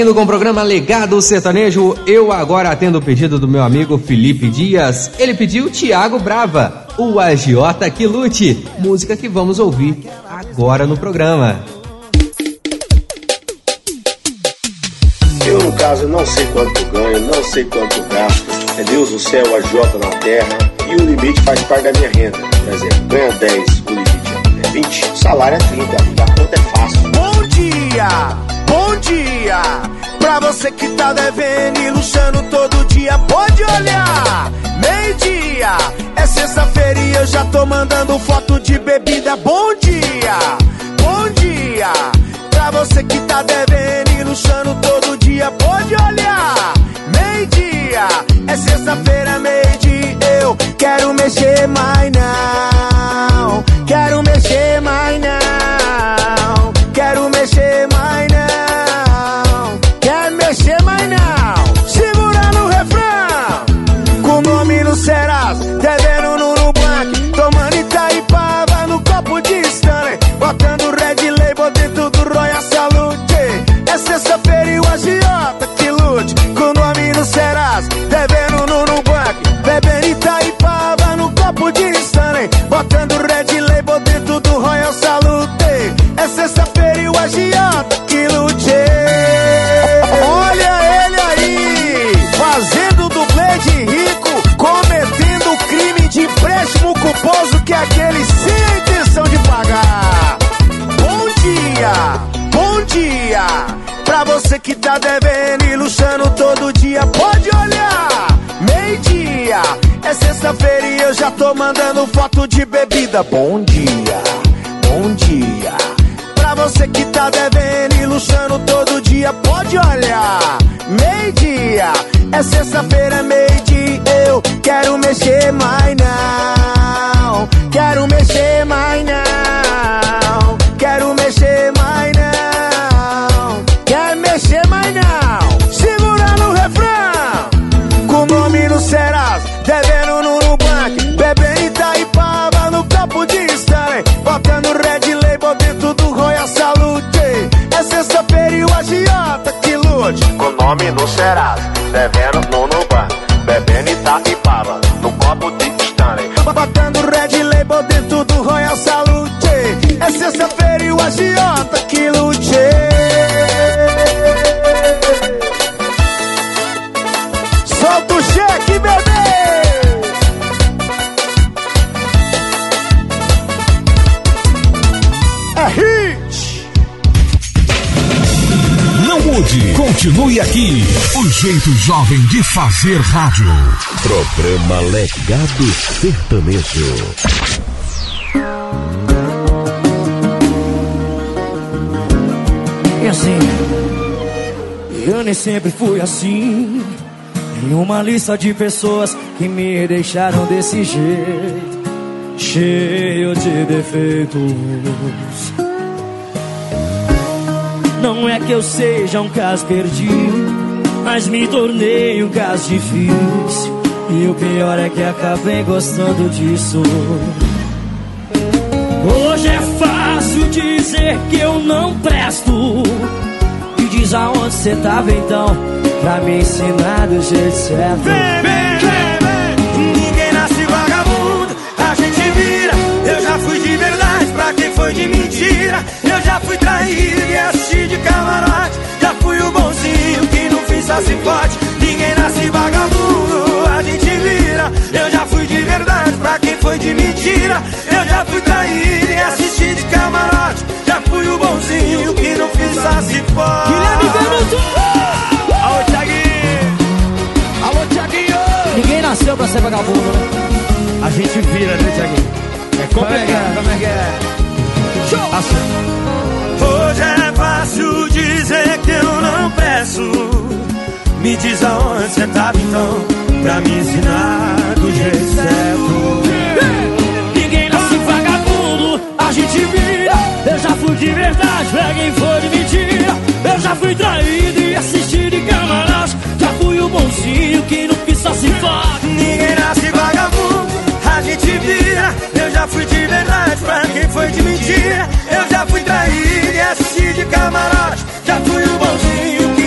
Seguindo com o programa Legado Sertanejo, eu agora atendo o pedido do meu amigo Felipe Dias. Ele pediu Tiago Brava, o agiota que lute, música que vamos ouvir agora no programa.
Eu, no caso, não sei quanto ganho, não sei quanto gasto. É Deus no céu, a Jota na terra. E o limite faz parte da minha renda. Por exemplo, ganha 10, o limite é 20, o salário é 30. A conta é fácil.
Bom dia, bom dia. Pra você que tá devendo e luxando todo dia, pode olhar. Meio-dia, é sexta-feira e eu já tô mandando foto de bebida. Bom dia, bom dia. Pra você que tá devendo e luxando todo dia, pode olhar. Meio-dia, é sexta-feira, meio-dia. Eu quero mexer mais não.
Que tá devendo e luxando todo dia, pode olhar. Meio-dia, é sexta-feira e eu já tô mandando foto de bebida. Bom dia, bom dia. Pra você que tá devendo e luxando todo dia, pode olhar. Meio-dia, é sexta-feira, meio-dia. Eu quero mexer, mais não. Nome no Serasa, devendo
jovem de fazer rádio. Programa Legado Sertanejo.
E assim, eu nem sempre fui assim. Em uma lista de pessoas que me deixaram desse jeito, cheio de defeitos. Não é que eu seja um caso perdido, mas me tornei um caso difícil. E o pior é que acabei gostando disso. Hoje é fácil dizer que eu não presto. Me diz aonde cê tava então, pra me ensinar do jeito certo.
Vem, vem, vem. Ninguém nasce vagabundo, a gente vira. Eu já fui de verdade pra quem foi de mentira. Eu já fui traído e assisti de camarote. Já fui o bonzinho forte. Ninguém nasce vagabundo, a gente vira. Eu já fui de verdade pra quem foi de mentira. Eu já fui traído e assisti de camarote. Já fui o bonzinho que não fiz assim forte.
Guilherme Benuto!
Alô, Thiaguinho! Alô, Thiaguinho!
Ninguém nasceu pra ser vagabundo, né?
A gente vira, né, Thiaguinho? É complicado.
Como é que é?
Hoje é fácil dizer que eu não peço. Me diz aonde você tava então, pra me ensinar do jeito certo.
Ninguém nasce vagabundo, a gente vira. Eu já fui de verdade, quem foi de mentira. Eu já fui traído e assisti de camarote. Já fui o bonzinho que não quis só se fode.
Ninguém nasce vagabundo, a gente vira. Eu já fui de verdade, pra quem foi de mentira. Eu já fui traído e assisti de camarote. Já fui o bonzinho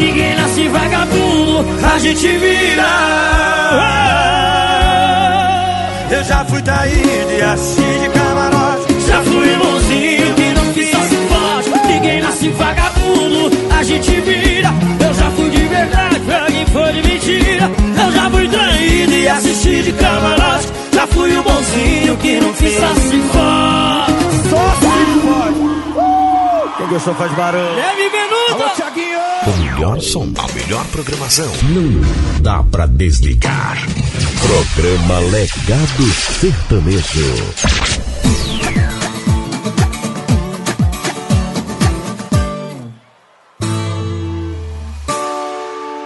Ninguém nasce vagabundo, a gente vira.
Eu já fui traído e assisti de camarote.
Já fui bonzinho que não quis só se fode. Ninguém nasce vagabundo, a gente vira. Eu já fui de verdade, pra quem foi de mentira. Eu já fui traído e assisti de camarote. Já fui o bonzinho que não quis só se fode.
Gostou faz barulho.
Leve Benuta!
Thiaguinho!
O melhor som, a melhor programação. Não dá pra desligar. Programa Legado Sertanejo.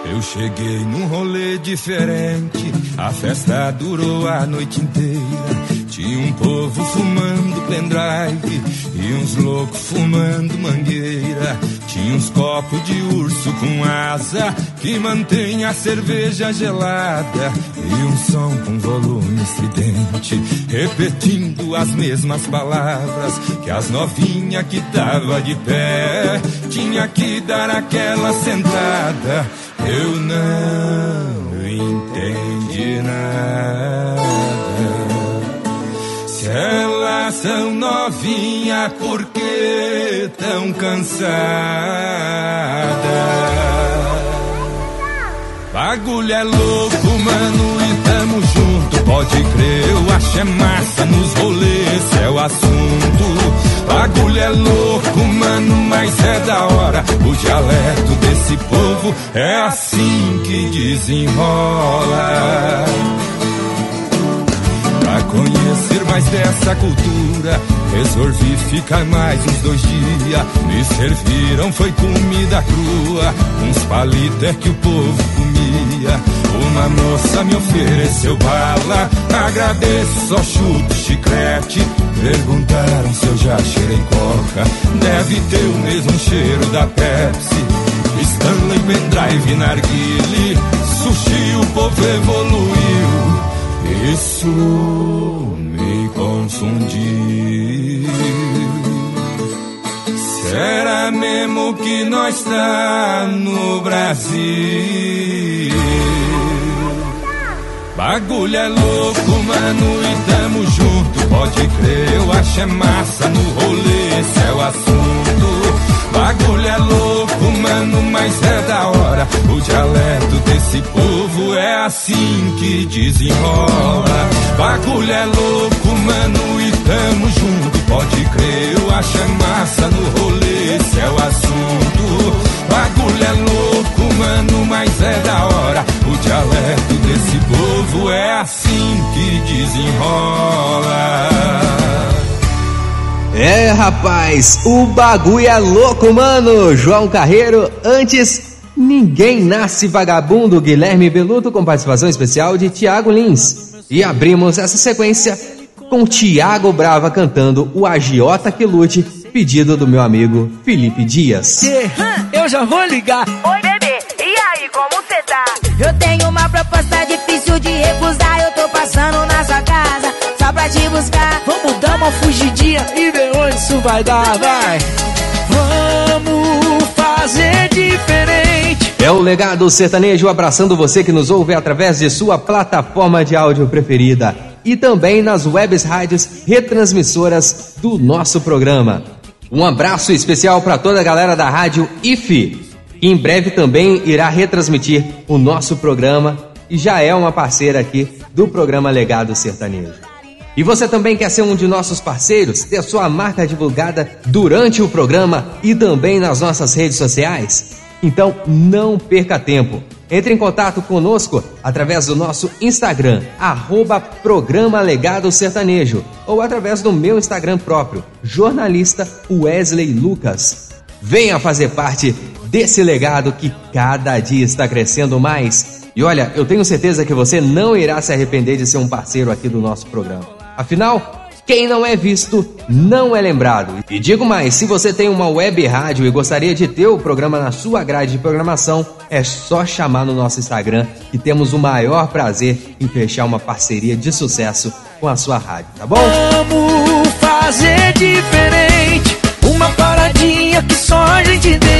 Eu cheguei num rolê diferente, a festa durou a noite inteira. Tinha um povo fumando pendrive e uns loucos fumando mangueira. Tinha uns copos de urso com asa que mantém a cerveja gelada e um som com volume estridente, repetindo as mesmas palavras que as novinha que tava de pé tinha que dar aquela sentada. Eu não entendi nada. Elas são novinha, por que tão cansada? Bagulho é louco, mano, e tamo junto. Pode crer, eu acho é massa nos rolês, é o assunto. Bagulho é louco, mano, mas é da hora. O dialeto desse povo é assim que desenrola. Conhecer mais dessa cultura, resolvi ficar mais uns dois dias. Me serviram, foi comida crua, uns palitos é que o povo comia. Uma moça me ofereceu bala, agradeço, só chuto chiclete. Perguntaram se eu já cheirei coca, deve ter o mesmo cheiro da Pepsi. Stanley, pendrive, narguile, sushi, o povo evoluiu. Isso me confundiu. Será mesmo que nós tá no Brasil? Bagulho é louco, mano, e tamo junto. Pode crer, eu acho é massa no rolê, esse é o assunto. Bagulho é louco, mano, mas é da hora. O dialeto desse povo é assim que desenrola. Bagulho é louco, mano, e tamo junto. Pode crer, eu acho é massa no rolê, esse é o assunto. Bagulho é louco, mano, mas é da hora. O dialeto desse povo é assim que desenrola.
É, rapaz, o bagulho é louco, mano. João Carreiro, antes, ninguém nasce vagabundo. Guilherme Beluto com participação especial de Tiago Lins. E abrimos essa sequência com Tiago Brava cantando o Agiota que lute, pedido do meu amigo Felipe Dias.
Eu já vou ligar.
Oi, bebê, e aí, como cê tá? Eu tenho uma proposta difícil de recusar. Eu tô passando na sua casa pra te buscar.
Vamos dar uma fugidinha e ver onde isso vai dar, vai. Vamos fazer diferente.
É o legado sertanejo abraçando você que nos ouve através de sua plataforma de áudio preferida e também nas webs rádios retransmissoras do nosso programa. Um abraço especial para toda a galera da rádio IFE, que em breve também irá retransmitir o nosso programa e já é uma parceira aqui do programa Legado Sertanejo. E você também quer ser um de nossos parceiros, ter sua marca divulgada durante o programa e também nas nossas redes sociais? Então não perca tempo. Entre em contato conosco através do nosso Instagram, arroba Programa Legado Sertanejo, ou através do meu Instagram próprio, jornalista Wesley Lucas. Venha fazer parte desse legado que cada dia está crescendo mais. E olha, eu tenho certeza que você não irá se arrepender de ser um parceiro aqui do nosso programa. Afinal, quem não é visto não é lembrado. E digo mais: se você tem uma web rádio e gostaria de ter o programa na sua grade de programação, é só chamar no nosso Instagram que temos o maior prazer em fechar uma parceria de sucesso com a sua rádio, tá bom?
Vamos fazer diferente. Uma paradinha que só a gente entende.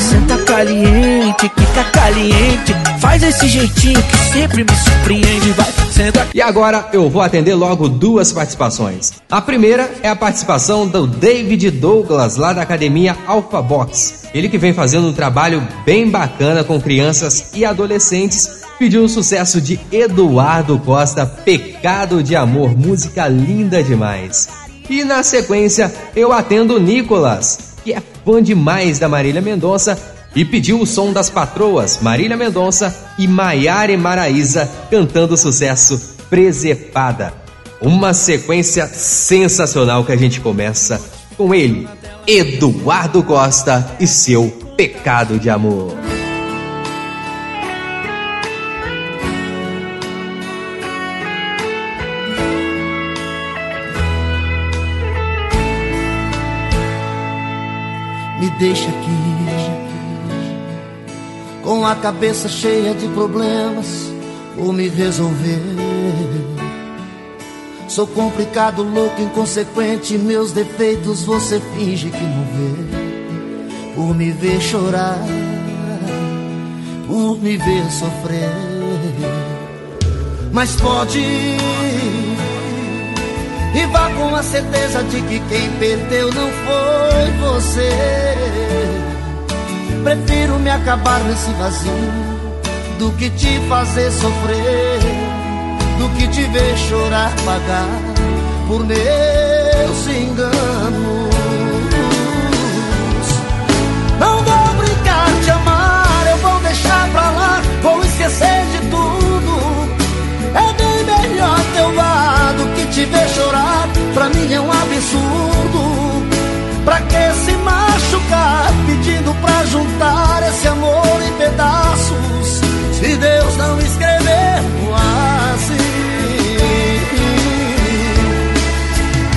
Senta caliente, fica caliente. Faz esse jeitinho que sempre me surpreende. Vai, senta.
E agora eu vou atender logo duas participações. A primeira é a participação do David Douglas, lá da academia Alpha Box. Ele que vem fazendo um trabalho bem bacana com crianças e adolescentes. Pediu o sucesso de Eduardo Costa, Pecado de Amor, música linda demais. E na sequência eu atendo o Nicolas, que é fã demais da Marília Mendonça e pediu o som das patroas Marília Mendonça e Maiara Maraísa cantando o sucesso Presepada. Uma sequência sensacional que a gente começa com ele, Eduardo Costa e seu Pecado de Amor.
Deixa aqui com a cabeça cheia de problemas por me resolver. Sou complicado, louco, inconsequente. Meus defeitos você finge que não vê. Por me ver chorar, por me ver sofrer. Mas pode e vá com a certeza de que quem perdeu não foi você. Prefiro me acabar nesse vazio do que te fazer sofrer, do que te ver chorar, pagar por meus enganos. ver chorar, pra mim é um absurdo. Pra que se machucar, pedindo pra juntar esse amor em pedaços? Se Deus não escrever no assim.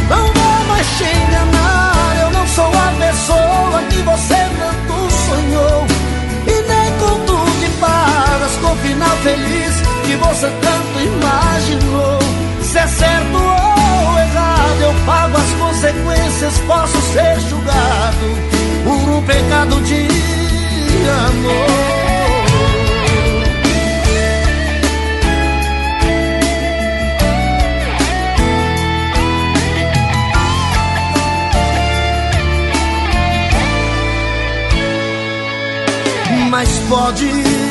Não vou mais te enganar, eu não sou a pessoa que você tanto sonhou. E nem com tudo que com o final feliz que você tanto imaginou. Se é certo ou errado, eu pago as consequências. Posso ser julgado por um pecado de amor. Mas pode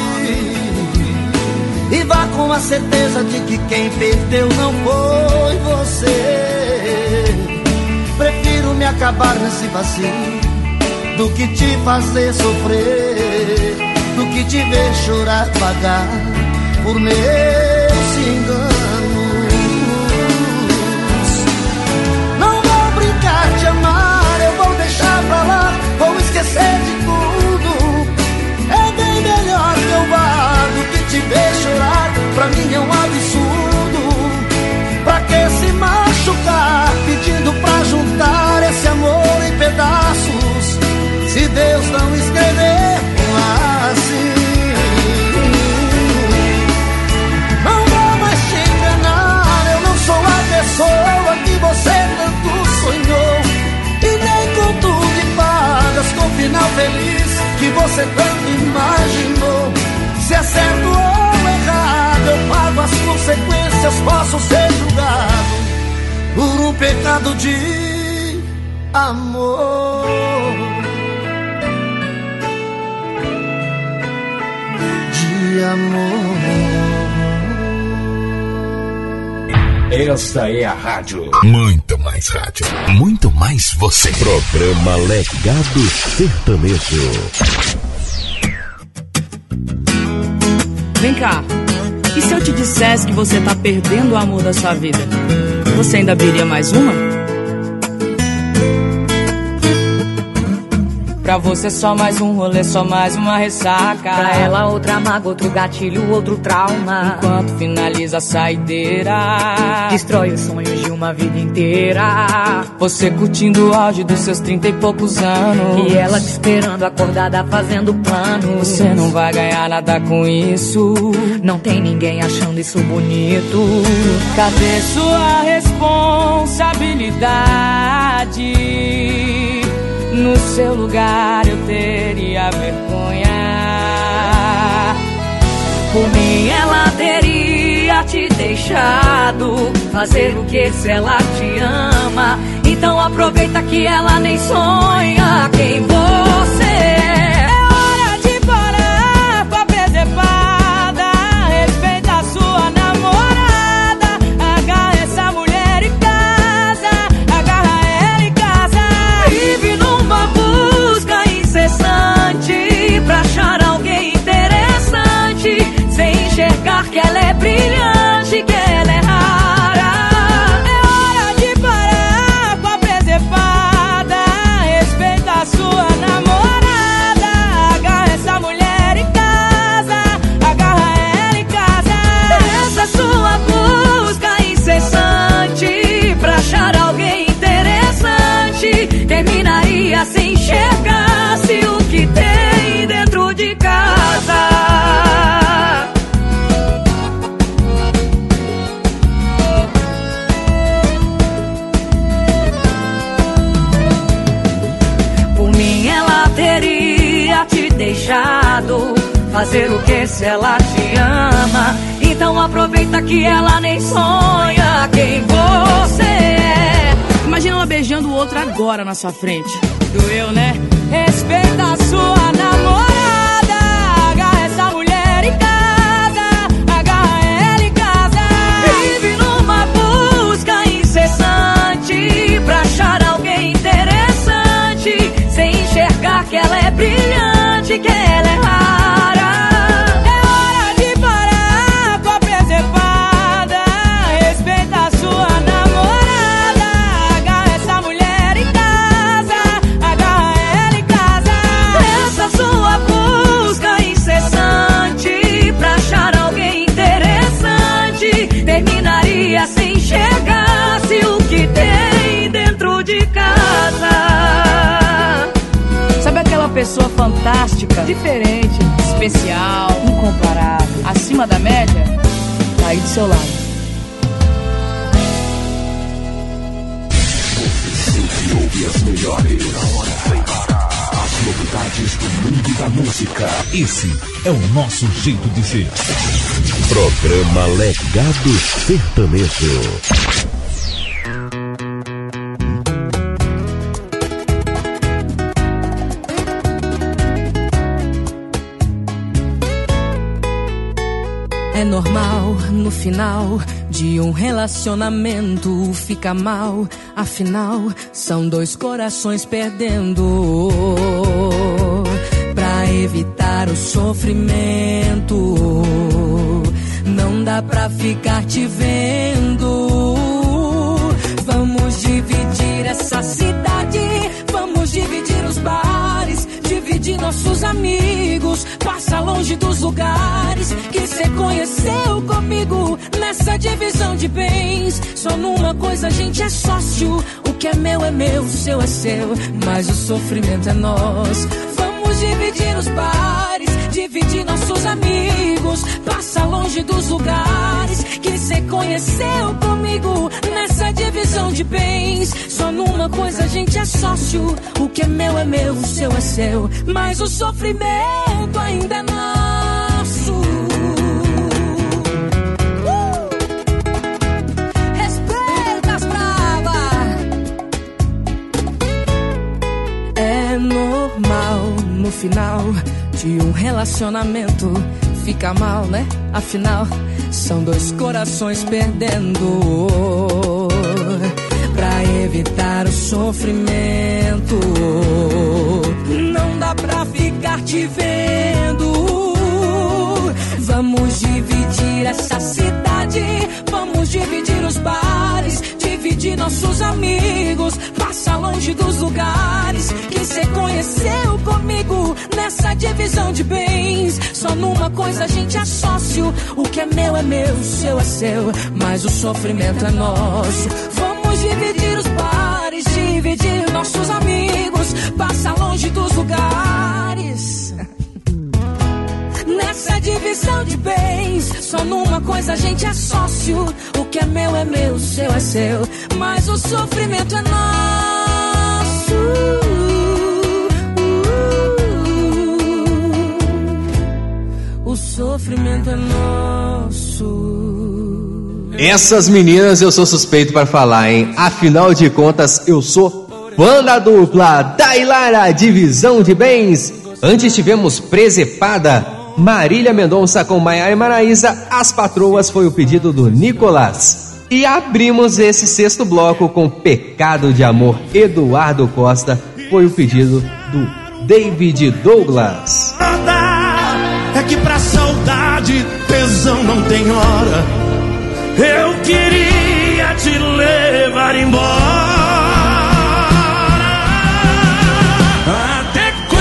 com a certeza de que quem perdeu não foi você. Prefiro me acabar nesse vazio do que te fazer sofrer, do que te ver chorar, pagar por meus enganos. Não vou brincar de amar, eu vou deixar pra lá, vou esquecer de tudo. É bem melhor que eu vá do que te ver chorar, pra mim é um absurdo. Pra que se machucar, pedindo pra juntar esse amor em pedaços? Se Deus não escrever assim, não vou mais te enganar. Eu não sou a pessoa que você tanto sonhou. E nem conto de fadas com final feliz que você tanto imaginou. Se é certo eu pago as consequências. Posso ser julgado por um pecado de amor. De amor.
Esta é a rádio. Muito mais rádio. Muito mais você. Programa Legado Sertanejo.
Vem cá. E se eu te dissesse que você tá perdendo o amor da sua vida? Você ainda abriria mais uma? Pra você só mais um rolê, só mais uma ressaca.
Pra ela outra mágoa, outro gatilho, outro trauma.
Enquanto finaliza a saideira,
Destrói os sonhos de uma vida inteira.
você curtindo o auge dos seus trinta e poucos anos.
E ela te esperando acordada fazendo planos.
Você não vai ganhar nada com isso.
Não tem ninguém achando isso bonito.
Cadê sua responsabilidade? No seu lugar eu teria vergonha.
Por mim ela teria te deixado fazer o que se ela te ama. Então aproveita que ela nem sonha quem você é. Enxergasse o que tem dentro de casa. Por mim ela teria te deixado fazer o que se ela te ama. Então aproveita que ela nem sonha quem você é.
Imagina ela beijando o outro agora na sua frente. Doeu, né? Respeita a sua namorada. Agarra essa mulher em casa. Agarra ela em casa.
Vive numa busca incessante pra achar alguém interessante, sem enxergar que ela é brilhante, que ela é rara.
Pessoa fantástica, diferente, especial, incomparável, acima da média, tá aí do seu lado.
Você ouve as melhores. As novidades do mundo da música. Esse é o nosso jeito de ser. Programa Legado Sertanejo.
Normal no final de um relacionamento fica mal. Afinal, são dois corações perdendo. Pra evitar o sofrimento, não dá pra ficar te vendo. Vamos dividir essa cidade, bares, dividir nossos amigos. Passa longe dos lugares que cê conheceu comigo. Nessa divisão de bens, só numa coisa a gente é sócio. O que é meu é meu, o seu é seu, mas o sofrimento é nós. Vamos dividir os bares, dividir amigos. Passa longe dos lugares que cê conheceu comigo. Nessa divisão de bens, só numa coisa a gente é sócio. O que é meu é meu, o seu é seu, mas o sofrimento ainda é nosso. Uh! É normal no final de um relacionamento fica mal, né? Afinal, são dois corações perdendo. Pra evitar o sofrimento, não dá pra ficar te vendo. Vamos dividir essa cidade, vamos dividir os bares, dividir nossos amigos. Passa longe dos lugares que cê conheceu comigo. Nessa divisão de bens, só numa coisa a gente é sócio. O que é meu é meu, o seu é seu, mas o sofrimento é nosso. Vamos dividir os bares, dividir nossos amigos. Passa longe dos lugares. Nessa divisão de bens, só numa coisa a gente é sócio. O que é meu é meu, o seu é seu, mas o sofrimento é nosso. O sofrimento é nosso.
Essas meninas eu sou suspeito para falar, hein? Afinal de contas, eu sou fã da dupla Dailara Divisão de Bens. Antes tivemos Presepada, Marília Mendonça com Maiara e Maraísa, As Patroas foi o pedido do Nicolas. E abrimos esse sexto bloco com Pecado de Amor, Eduardo Costa, foi o pedido do David Douglas.
É que pra saudade tesão não tem hora. Eu queria te levar embora.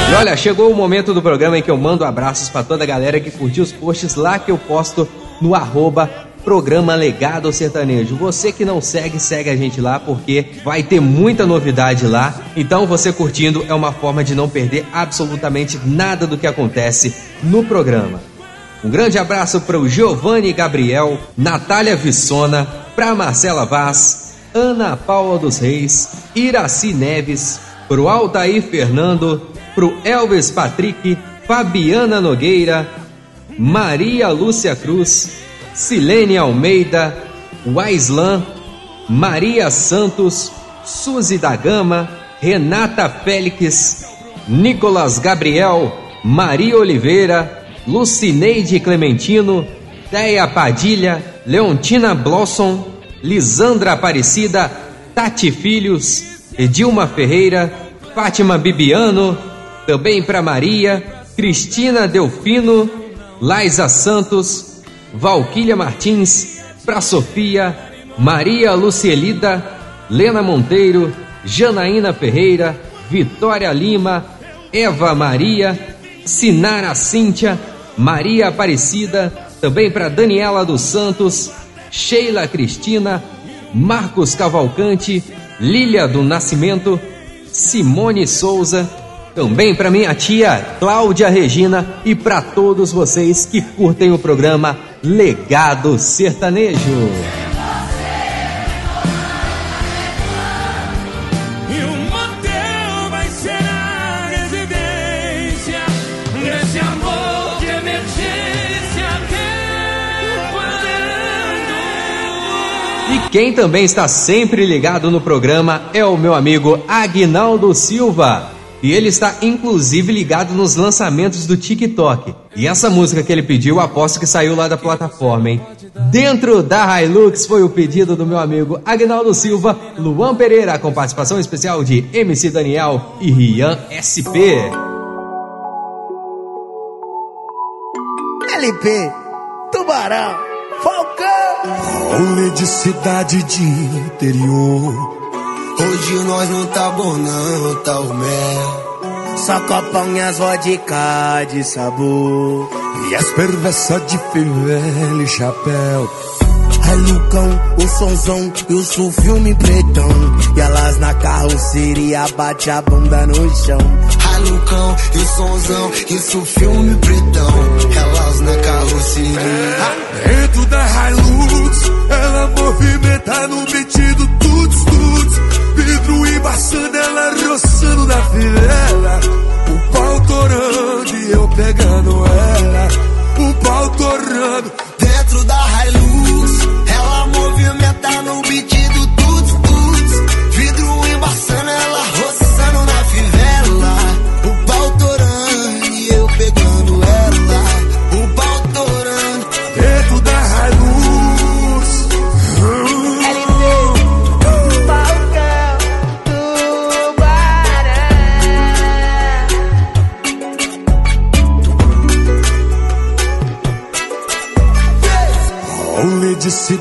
E olha, chegou o momento do programa em que eu mando abraços pra toda a galera que curtiu os posts lá que eu posto no arroba Programa Legado Sertanejo. Você que não segue, segue a gente lá porque vai ter muita novidade lá. Então você curtindo é uma forma de não perder absolutamente nada do que acontece no programa. Um grande abraço para o Giovanni Gabriel, Natália Vissona, para Marcela Vaz, Ana Paula dos Reis, Iraci Neves, pro Altair Fernando, pro Elvis Patrick, Fabiana Nogueira, Maria Lúcia Cruz, Silene Almeida, Waislan, Maria Santos, Suzy da Gama, Renata Félix, Nicolas Gabriel, Maria Oliveira, Lucineide Clementino, Deia Padilha, Leontina Blossom, Lisandra Aparecida, Tati Filhos, Edilma Ferreira, Fátima Bibiano, também para Maria, Cristina Delfino, Laisa Santos, Valquília Martins, para Sofia, Maria Lucielida, Lena Monteiro, Janaína Ferreira, Vitória Lima, Eva Maria, Sinara Cíntia, Maria Aparecida, também para Daniela dos Santos, Sheila Cristina, Marcos Cavalcante, Lília do Nascimento, Simone Souza, Também para minha tia Cláudia Regina e para todos vocês que curtem o programa Legado Sertanejo. Quem também está sempre ligado no programa é o meu amigo Agnaldo Silva. E ele está inclusive ligado nos lançamentos do TikTok. E essa música que ele pediu, aposto que saiu lá da plataforma, hein? Dentro da Hilux foi o pedido do meu amigo Agnaldo Silva, Luan Pereira, com participação especial de MC Daniel e Rian SP.
LP, Tubarão. Falcão!
Rolê de cidade de interior.
Hoje nós não tá bom não, tá o mel.
Só copão e as vodka de sabor.
E as perversas de fivela e chapéu.
É Lucão, o sonzão e o sul filme pretão. E elas na carroceria bate a bunda no chão. É Lucão e o sonzão e o sul filme pretão. Elas na carroceria.
Dentro da Hilux, ela movimenta no metido tudo, embaçando, ela roçando na fivela. O pau torando e eu pegando ela. O pau torando
dentro da Hilux. Ela movimenta no beat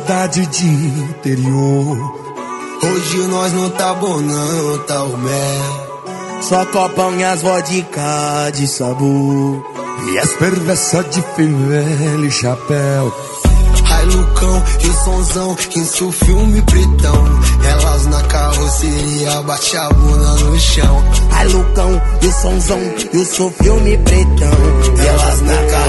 de cidade de interior.
Hoje nós não tá bom não, tá o mel.
Só copão e as vodka de sabor.
E as perversas de fivela e chapéu.
Ai Lucão e o sonzão, isso filme pretão. Elas na carroceria bate a bunda no chão.
Ai Lucão e o sonzão, isso filme pretão.
Elas na carroceria.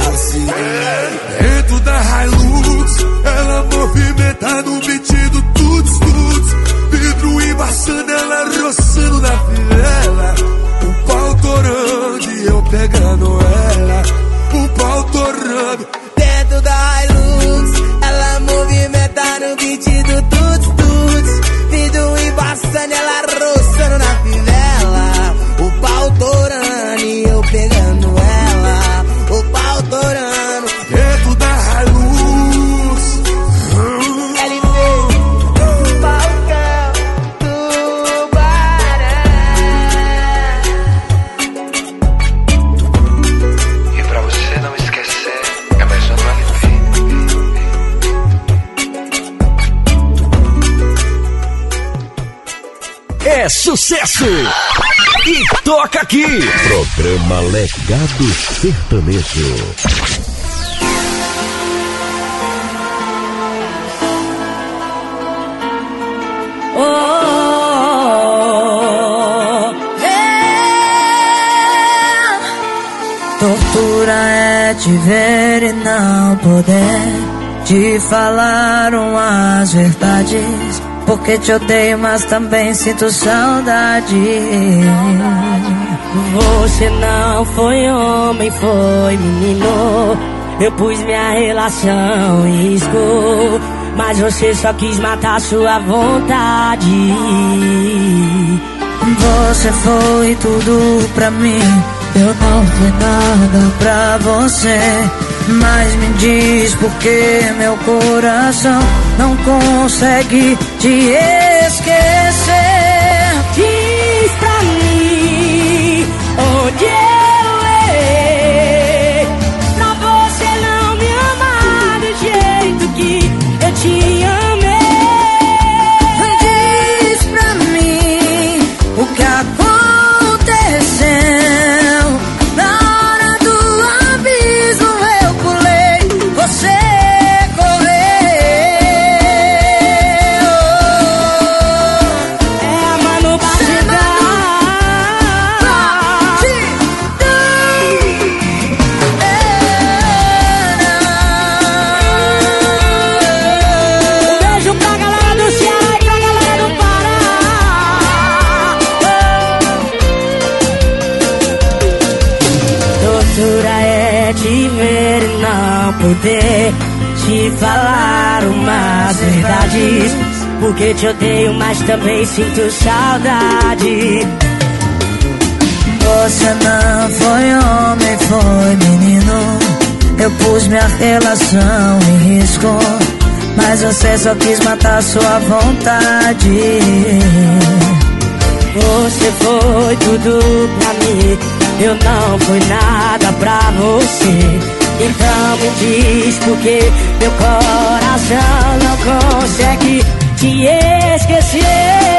Sucesso! E toca aqui! Programa Legado Sertanejo.
Oh.
Tortura é te ver e não poder te falar umas verdades. Porque te odeio, mas também sinto saudade.
Você não foi homem, foi menino. Eu pus minha relação em risco. Mas você só quis matar sua vontade.
Você foi tudo pra mim. Eu não fui nada pra você. Mas me diz por que meu coração não consegue te esquecer.
Te
odeio, mas também sinto saudade.
Você não foi homem, foi menino. Eu pus minha relação em risco. Mas você só quis matar sua vontade.
Você foi tudo pra mim, eu não fui nada pra você. Então me diz por que meu coração não consegue te esquecer.
Diz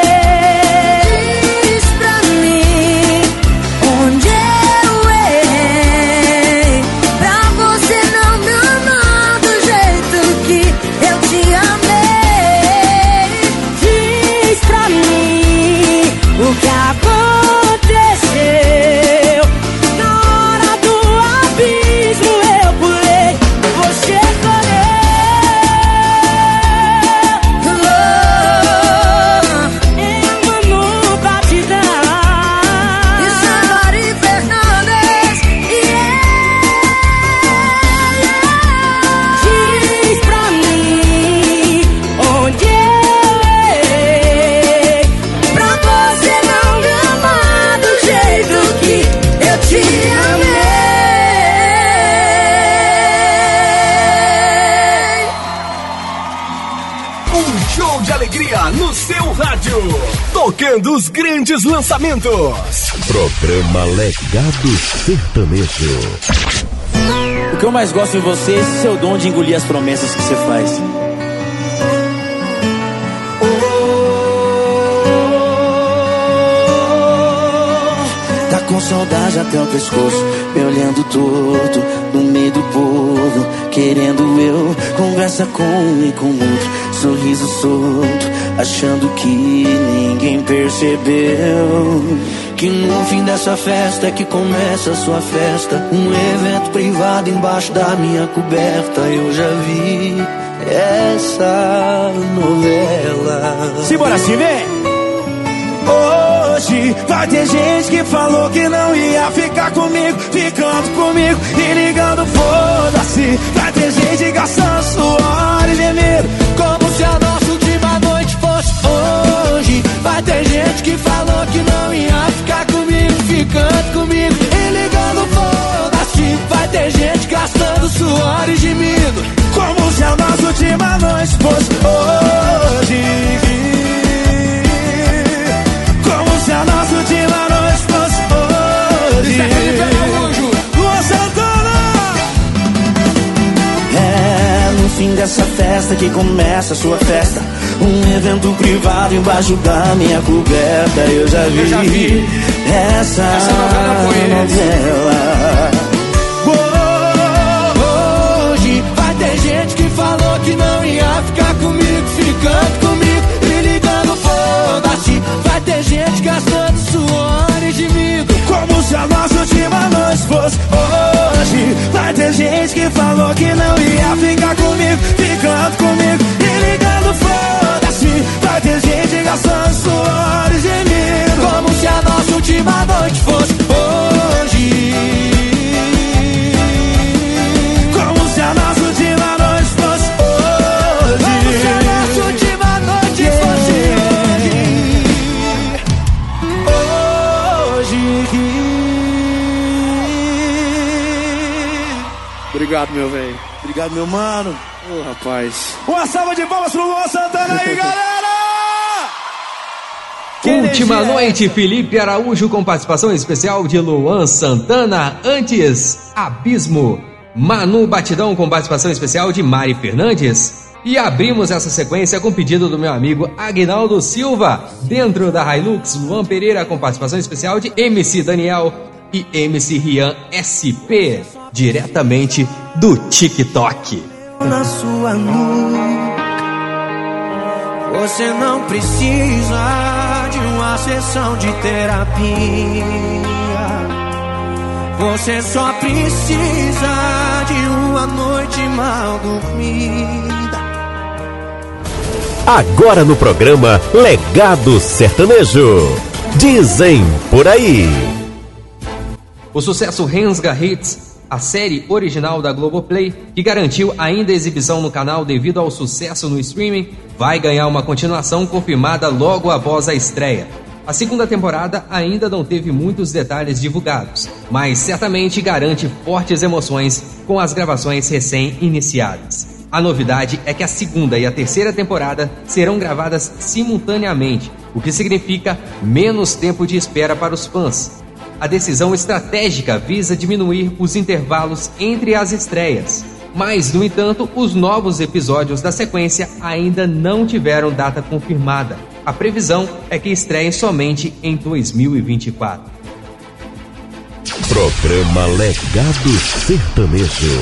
lançamentos. Programa Legado Sertanejo.
O que eu mais gosto em você é esse seu dom de engolir as promessas que você faz.
Tá com saudade até o pescoço, me olhando torto, no meio do povo, querendo eu, conversa com um e com outro, sorriso solto, achando que ninguém percebeu. Que no fim dessa festa é que começa a sua festa, um evento privado embaixo da minha coberta, eu já vi essa novela.
Simbora, se vem! Hoje vai ter gente que falou que não ia ficar comigo, ficando comigo e ligando foda-se. Vai ter gente gastando suor e gemido, ter gente que falou que não ia ficar comigo, ficando comigo e ligando foda-se. Vai ter gente gastando suor e gemido, como se a nossa última noite fosse hoje.
Dessa festa que começa a sua festa. Um evento privado embaixo da minha coberta. Eu já vi,
Eu já vi.
essa, novela.
Hoje vai ter gente que falou que não ia ficar comigo, ficando comigo e ligando foda-se. Vai ter gente gastando suor e gemido, como se a nossa última noite fosse hoje. Vai ter gente que falou que não ia ficar comigo, ficando comigo e ligando foda-se. Vai ter gente gastando suor e gemido, como se a nossa última noite fosse hoje.
Meu velho.
Obrigado, meu mano.
Ô, rapaz.
Uma salva de palmas pro Luan Santana aí, galera!
Última noite, Felipe Araújo com participação especial de Luan Santana. Antes, Abismo. Manu Batidão com participação especial de Mari Fernandes. E abrimos essa sequência com pedido do meu amigo Agnaldo Silva. Dentro da Hilux, Luan Pereira com participação especial de MC Daniel e MC Rian SP. Diretamente do TikTok.
na sua nuca. Você não precisa de uma sessão de terapia. Você só precisa de uma noite mal dormida.
Agora no programa Legado Sertanejo. Dizem por aí.
O sucesso Rensga Hits A série original da Globoplay, que garantiu ainda exibição no canal devido ao sucesso no streaming, vai ganhar uma continuação confirmada logo após a estreia. A segunda temporada ainda não teve muitos detalhes divulgados, mas certamente garante fortes emoções com as gravações recém-iniciadas. A novidade é que a segunda e a terceira temporada serão gravadas simultaneamente, o que significa menos tempo de espera para os fãs. A decisão estratégica visa diminuir os intervalos entre as estreias. Mas, no entanto, os novos episódios da sequência ainda não tiveram data confirmada. A previsão é que estreiem somente em 2024.
Programa Legado Sertanejo.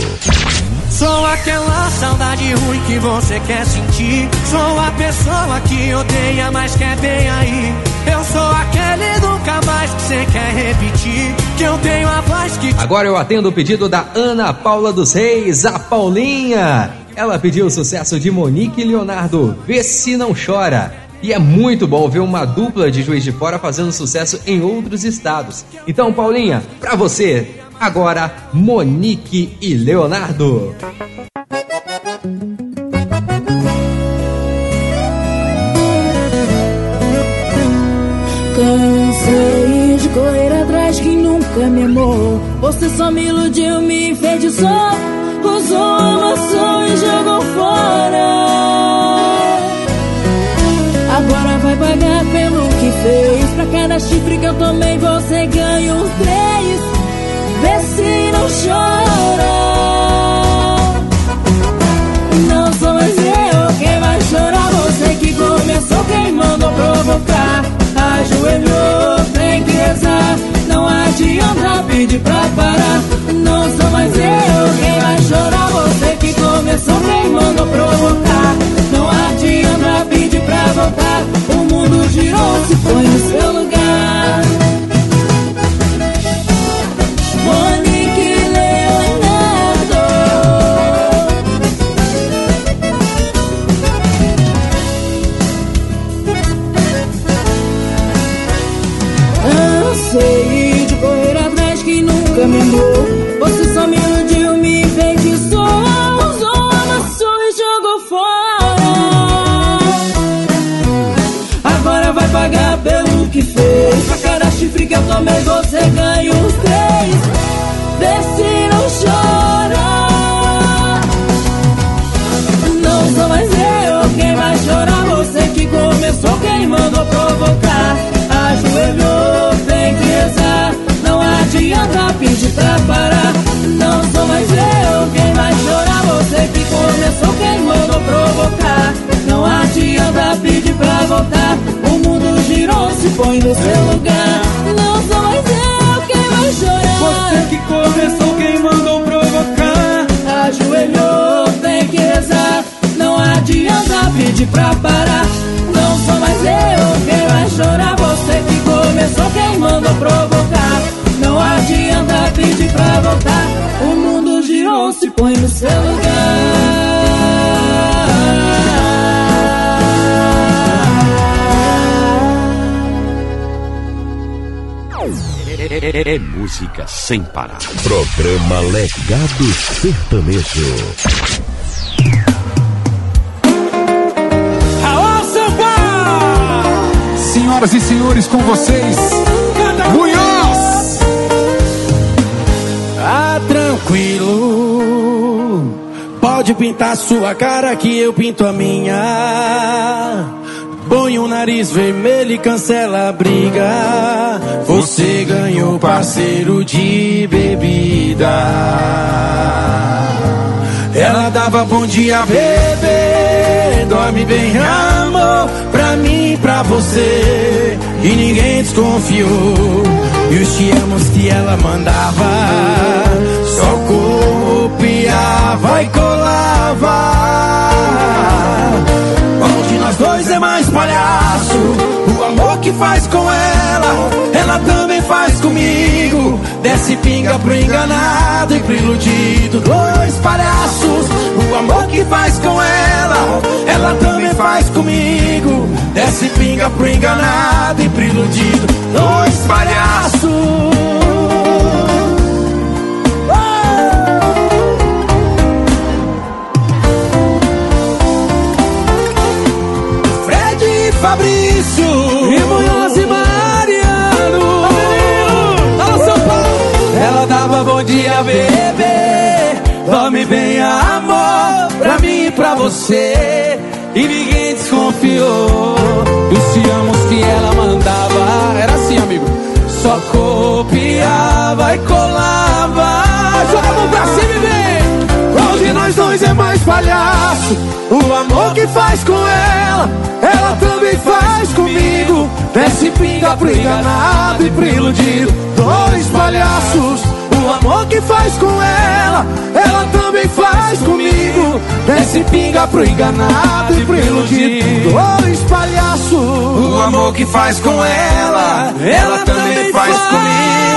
Sou aquela saudade ruim que você quer sentir. Sou a pessoa que odeia, mas quer bem aí. Eu sou aquele nunca mais que você quer repetir. Que eu tenho a voz que.
Agora eu atendo o pedido da Ana Paula dos Reis, a Paulinha. Ela pediu o sucesso de Monique e Leonardo, Vê se não chora. E é muito bom ver uma dupla de Juiz de Fora fazendo sucesso em outros estados. Então, Paulinha, pra você, agora Monique e Leonardo.
Cansei de correr atrás quem nunca me amou. Você só me iludiu, me enfeitiçou. Usou a maçã e jogou fora. Vai pagar pelo que fez. Pra cada chifre que eu tomei, você ganha os três. Vê se não chora. Não sou mais eu quem vai chorar. Você que começou, quem mandou provocar. Ajoelhou, tem que rezar. Não adianta pedir pra parar. Não sou mais eu quem vai chorar. Você que começou, quem mandou provocar. Voltar. O mundo girou, se põe no seu lugar. Que eu tomei, você ganha os três. Vê se não chora. Não sou mais eu quem vai chorar. Você que começou, quem mandou provocar. Ajoelhou, tem que rezar. Não adianta pedir pra parar. Não sou mais eu quem vai chorar. Você que começou, quem mandou provocar. Não adianta pedir pra voltar. O mundo girou, se põe no seu lugar.
Você que começou, quem mandou provocar.
Ajoelhou, tem que rezar. Não adianta pedir pra parar. Não sou mais eu quem vai chorar. Você que começou, quem mandou provocar. Não adianta pedir pra voltar. O mundo girou, se põe no seu
É, música sem parar. Programa Legado Sertanejo.
Alô, Samba!
Senhoras e senhores, com vocês, Munhoz!
Ah, tranquilo. Pode pintar sua cara que eu pinto a minha. Põe o nariz vermelho e cancela a briga. Você ganhou parceiro de bebida. Ela dava bom dia, bebê. Dorme bem, amor. Pra mim e pra você. E ninguém desconfiou. E os te amos que ela mandava. Só copiava e colava. Dois é mais palhaço? O amor que faz com ela, ela também faz comigo. Desce pinga pro enganado e pro iludido. Dois palhaços, o amor que faz com ela, ela também faz comigo. Desce pinga pro enganado e pro iludido. Dois palhaços. Fabrício. E Munhoz e Mariano. Alô, São Paulo. Ela dava bom dia, bebê. Dorme bem, amor. Pra mim e pra você. E ninguém desconfiou. E os amos que ela mandava. Era assim, amigo. Só copiava e colava. Joga a mão pra cima e. Nós dois é mais palhaço? O amor que faz com ela, ela também faz comigo. Desce pinga pro enganado e pro iludido. Dois palhaços. O amor que faz com ela, ela também faz comigo. Desce pinga pro enganado e pro iludido. Dois palhaços.
O amor que faz com ela, ela também faz comigo.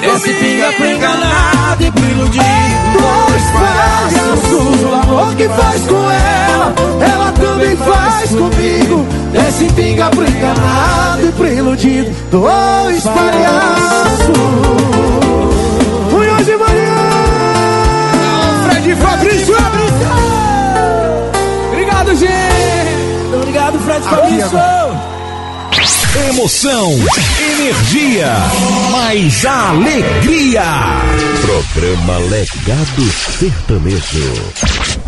Desce pinga pro enganado e pro iludido.
Dois palhaços. O amor que faz com ela, ela também faz comigo. Desce pinga pro enganado e pro iludido. Dois palhaços. Fabrício. Obrigado, gente. Obrigado, Fred Fabrício.
Emoção, energia, mais alegria. Programa Legado Sertanejo.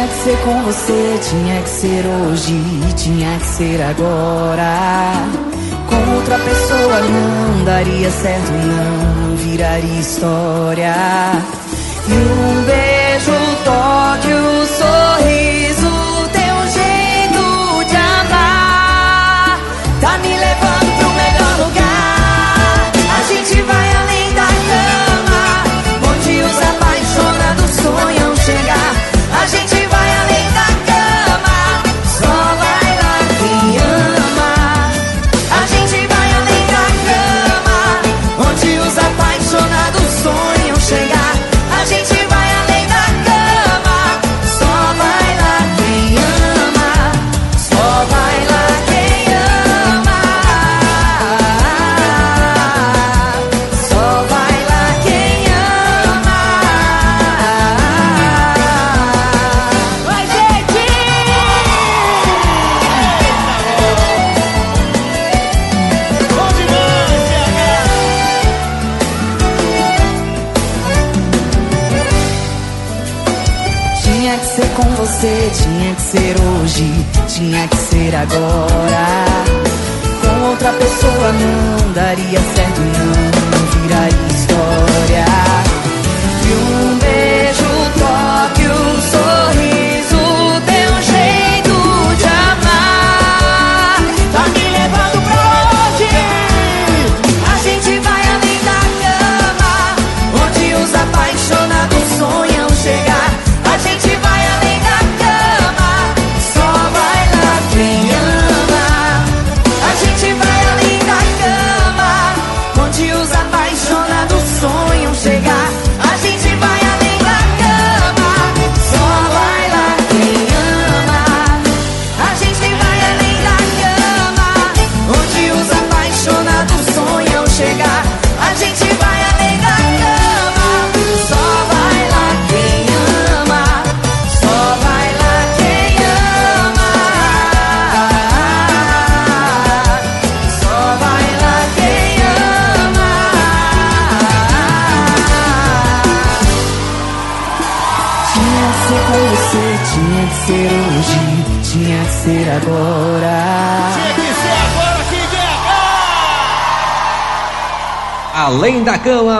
Tinha que ser com você, tinha que ser hoje, tinha que ser agora. Com outra pessoa não daria certo, não, viraria história. E um beijo, toque, o sorriso,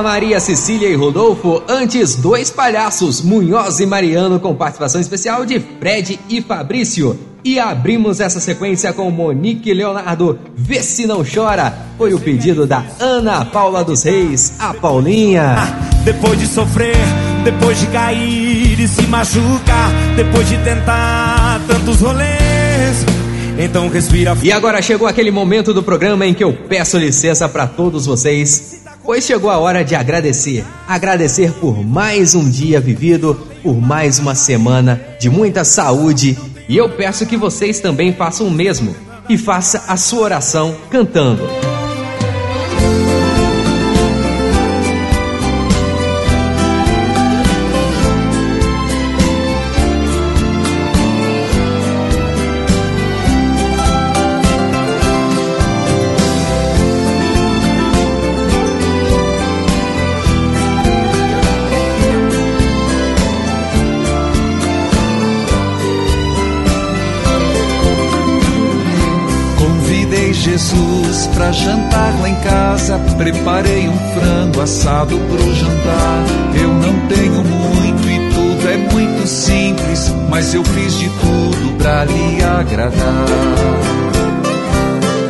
Maria Cecília e Rodolfo, antes dois palhaços, Munhoz e Mariano, com participação especial de Fred e Fabrício. E abrimos essa sequência com Monique e Leonardo, Vê se não chora. Foi o pedido da Ana Paula dos Reis, a Paulinha.
Depois de sofrer, depois de cair e se machucar, depois de tentar tantos rolês, então respira.
E agora chegou aquele momento do programa em que eu peço licença para todos vocês, pois chegou a hora de agradecer. Agradecer por mais um dia vivido, por mais uma semana de muita saúde. E eu peço que vocês também façam o mesmo e faça a sua oração cantando.
Jesus pra jantar lá em casa. Preparei um frango assado pro jantar. Eu não tenho muito e tudo é muito simples, mas eu fiz de tudo pra lhe agradar.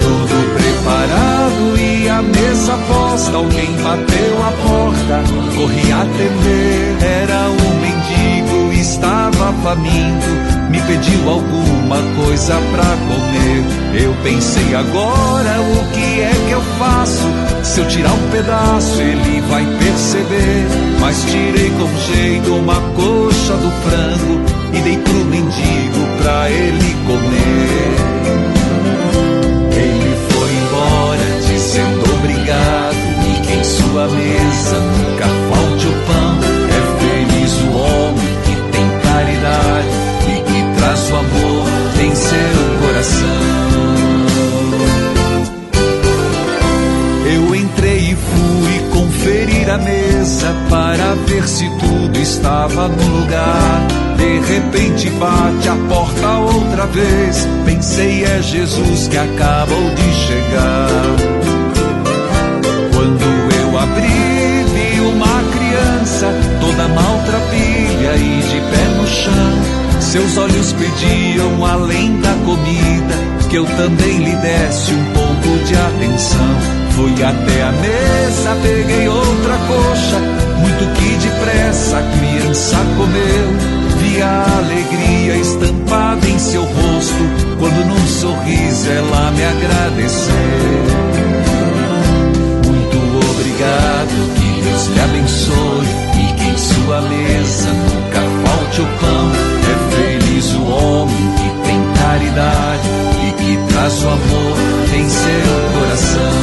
Tudo preparado e a mesa posta. Alguém bateu a porta, corri atender. Era um mendigo, estava faminto me pediu alguma coisa pra comer. Eu pensei agora o que é que eu faço? Se eu tirar um pedaço, ele vai perceber. Mas tirei com jeito uma coxa do frango e dei pro mendigo pra ele mesa para ver se tudo estava no lugar. De repente bate a porta outra vez. Pensei é Jesus que acabou de chegar. Quando eu abri, vi uma criança toda maltrapilha e de pé no chão. Seus olhos pediam, além da comida, que eu também lhe desse um pouco de atenção. Fui até a mesa, peguei outra coxa, muito que depressa a criança comeu. Vi a alegria estampada em seu rosto, quando num sorriso ela me agradeceu. Muito obrigado, que Deus lhe abençoe e que em sua mesa nunca falte o pão. É feliz o homem que tem caridade e que traz o amor em seu coração.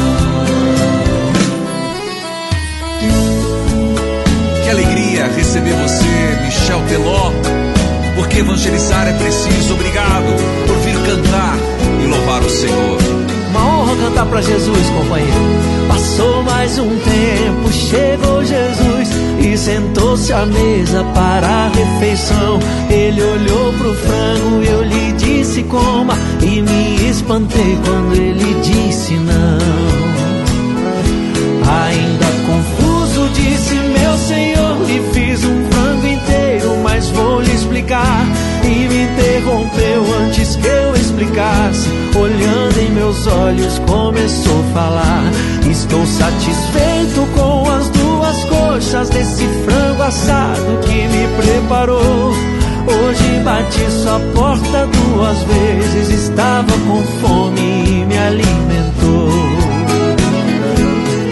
Receber você, Michel Teló. Porque evangelizar é preciso. Obrigado por vir cantar e louvar o Senhor.
Uma honra cantar pra Jesus, companheiro. Passou mais um tempo, chegou Jesus e sentou-se à mesa para a refeição. Ele olhou pro frango, eu lhe disse coma e me espantei quando ele disse não. Ainda confuso disse meu senhor, lhe fiz interrompeu antes que eu explicasse. Olhando em meus olhos, começou a falar. Estou satisfeito com as duas coxas desse frango assado que me preparou. Hoje bati sua porta duas vezes, estava com fome e me alimentou.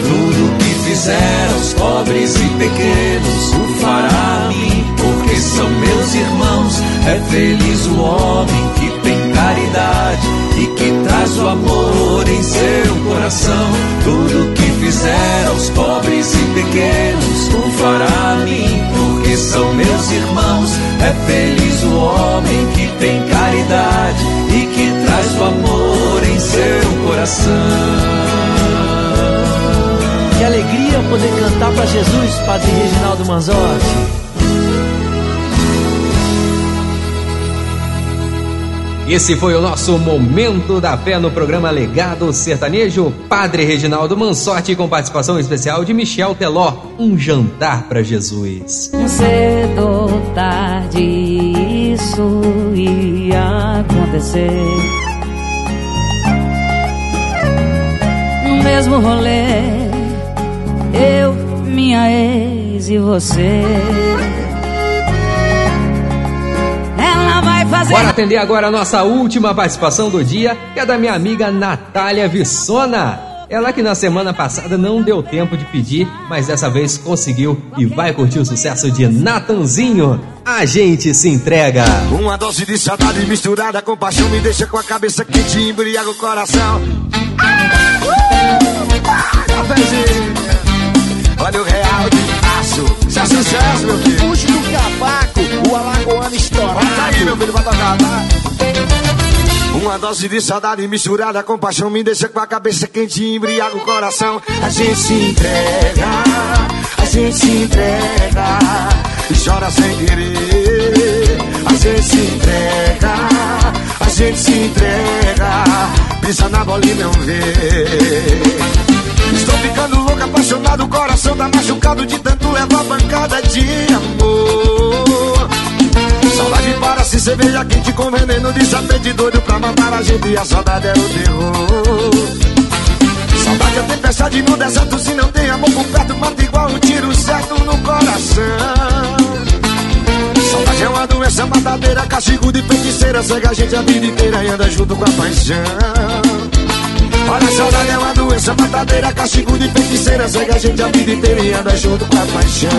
Tudo que fizer aos pobres e pequenos, o fará a mim, porque são meus irmãos. É feliz o homem que tem caridade e que traz o amor em seu coração. Tudo que fizer aos pobres e pequenos, o fará a mim, porque são meus irmãos. É feliz o homem que tem caridade e que traz o amor em seu coração.
Que alegria poder cantar pra Jesus, Padre Reginaldo Manzotti.
Esse foi o nosso Momento da Fé no programa Legado Sertanejo. Padre Reginaldo Mansotti com participação especial de Michel Teló. Um jantar para Jesus.
Cedo tarde isso ia acontecer. No mesmo rolê, eu, minha ex e você. Fazer.
Bora atender agora a nossa última participação do dia, que é da minha amiga Natália Vissona. Ela que na semana passada não deu tempo de pedir, mas dessa vez conseguiu e vai curtir o sucesso de Natanzinho. A gente se entrega.
Uma dose de saudade misturada com paixão me deixa com a cabeça quente e embriaga o coração. Cafézinho, olha o real de aço. Isso é sucesso, meu filho.
Puxa do cavaco, o alagoano estourado.
Bota aí, meu filho, pra tocar, tá? Uma dose de saudade misturada com paixão me deixa com a cabeça quente e embriaga o coração. A gente se entrega, a gente se entrega e chora sem querer. A gente se entrega, a gente se entrega Pisa na bola e não vê. Estou ficando louco, apaixonado, o coração tá machucado de tanto levar pancada de amor. Saudade para se cerveja quente com veneno de saber de doido pra matar a gente e a saudade é o terror. Saudade é tempestade no deserto, se não tem amor por perto, mata igual um tiro certo no coração. Saudade é uma doença matadeira, castigo de feiticeira, cega a gente a vida inteira e anda junto com a paixão. Olha, saudade é uma doença matadeira, castigo de feiticeira, cega a gente a vida inteira e anda junto com a paixão.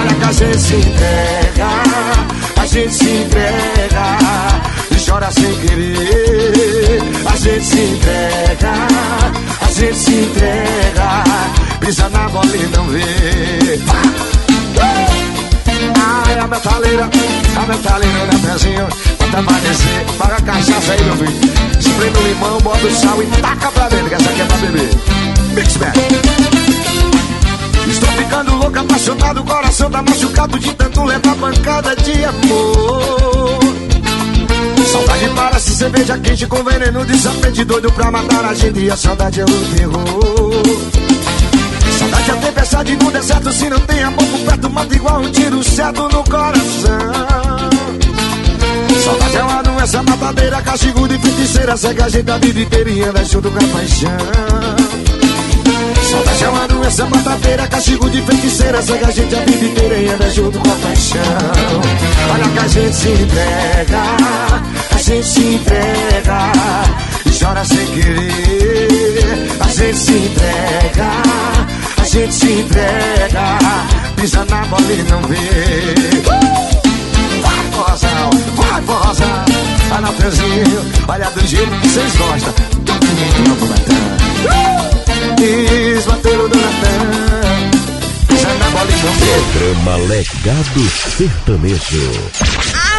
Olha que a gente se entrega, a gente se entrega e chora sem querer. A gente se entrega, a gente se entrega, pisa na bola e não vê. A metaleira, a metaleira na pezinho, bota pra descer, paga cachaça aí, meu filho. Espreme o limão, bota o sal e taca pra dentro, que essa aqui é pra beber. Mix Bag. Estou ficando louco, apaixonado, o coração tá machucado de tanto levar pancada de amor. Saudade para se cerveja quente com veneno de serpente doido pra matar a gente e a saudade é o terror. Saudade é tempestade no deserto se não tem amor por perto mata igual um tiro certo no coração. Saudade é uma doença matadeira, castigo de feiticeira, cega a gente a vida inteira e anda junto com a paixão. Saudade é uma doença matadeira, castigo de feiticeira, cega a gente a vida inteira e anda junto com a paixão. Olha que a gente se entrega, a gente se entrega e chora sem querer. A gente se entrega, gente se entrega, pisa na bola e não vê. Vai, forrozão, vai, forrozão, vai na pezinho, olha do jeito que vocês gostam. Todo mundo no Natan. Bateram do Natan. Pisa na bola e não vê.
Programa Legado Sertanejo.
Ah,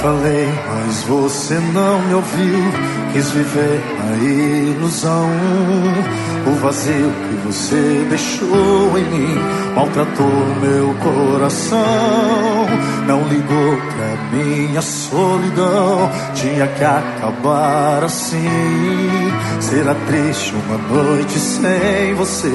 falei, mas você não me ouviu. Quis viver a ilusão. O vazio que você deixou em mim maltratou meu coração. Não ligou pra minha solidão. Tinha que acabar assim. Será triste uma noite sem você,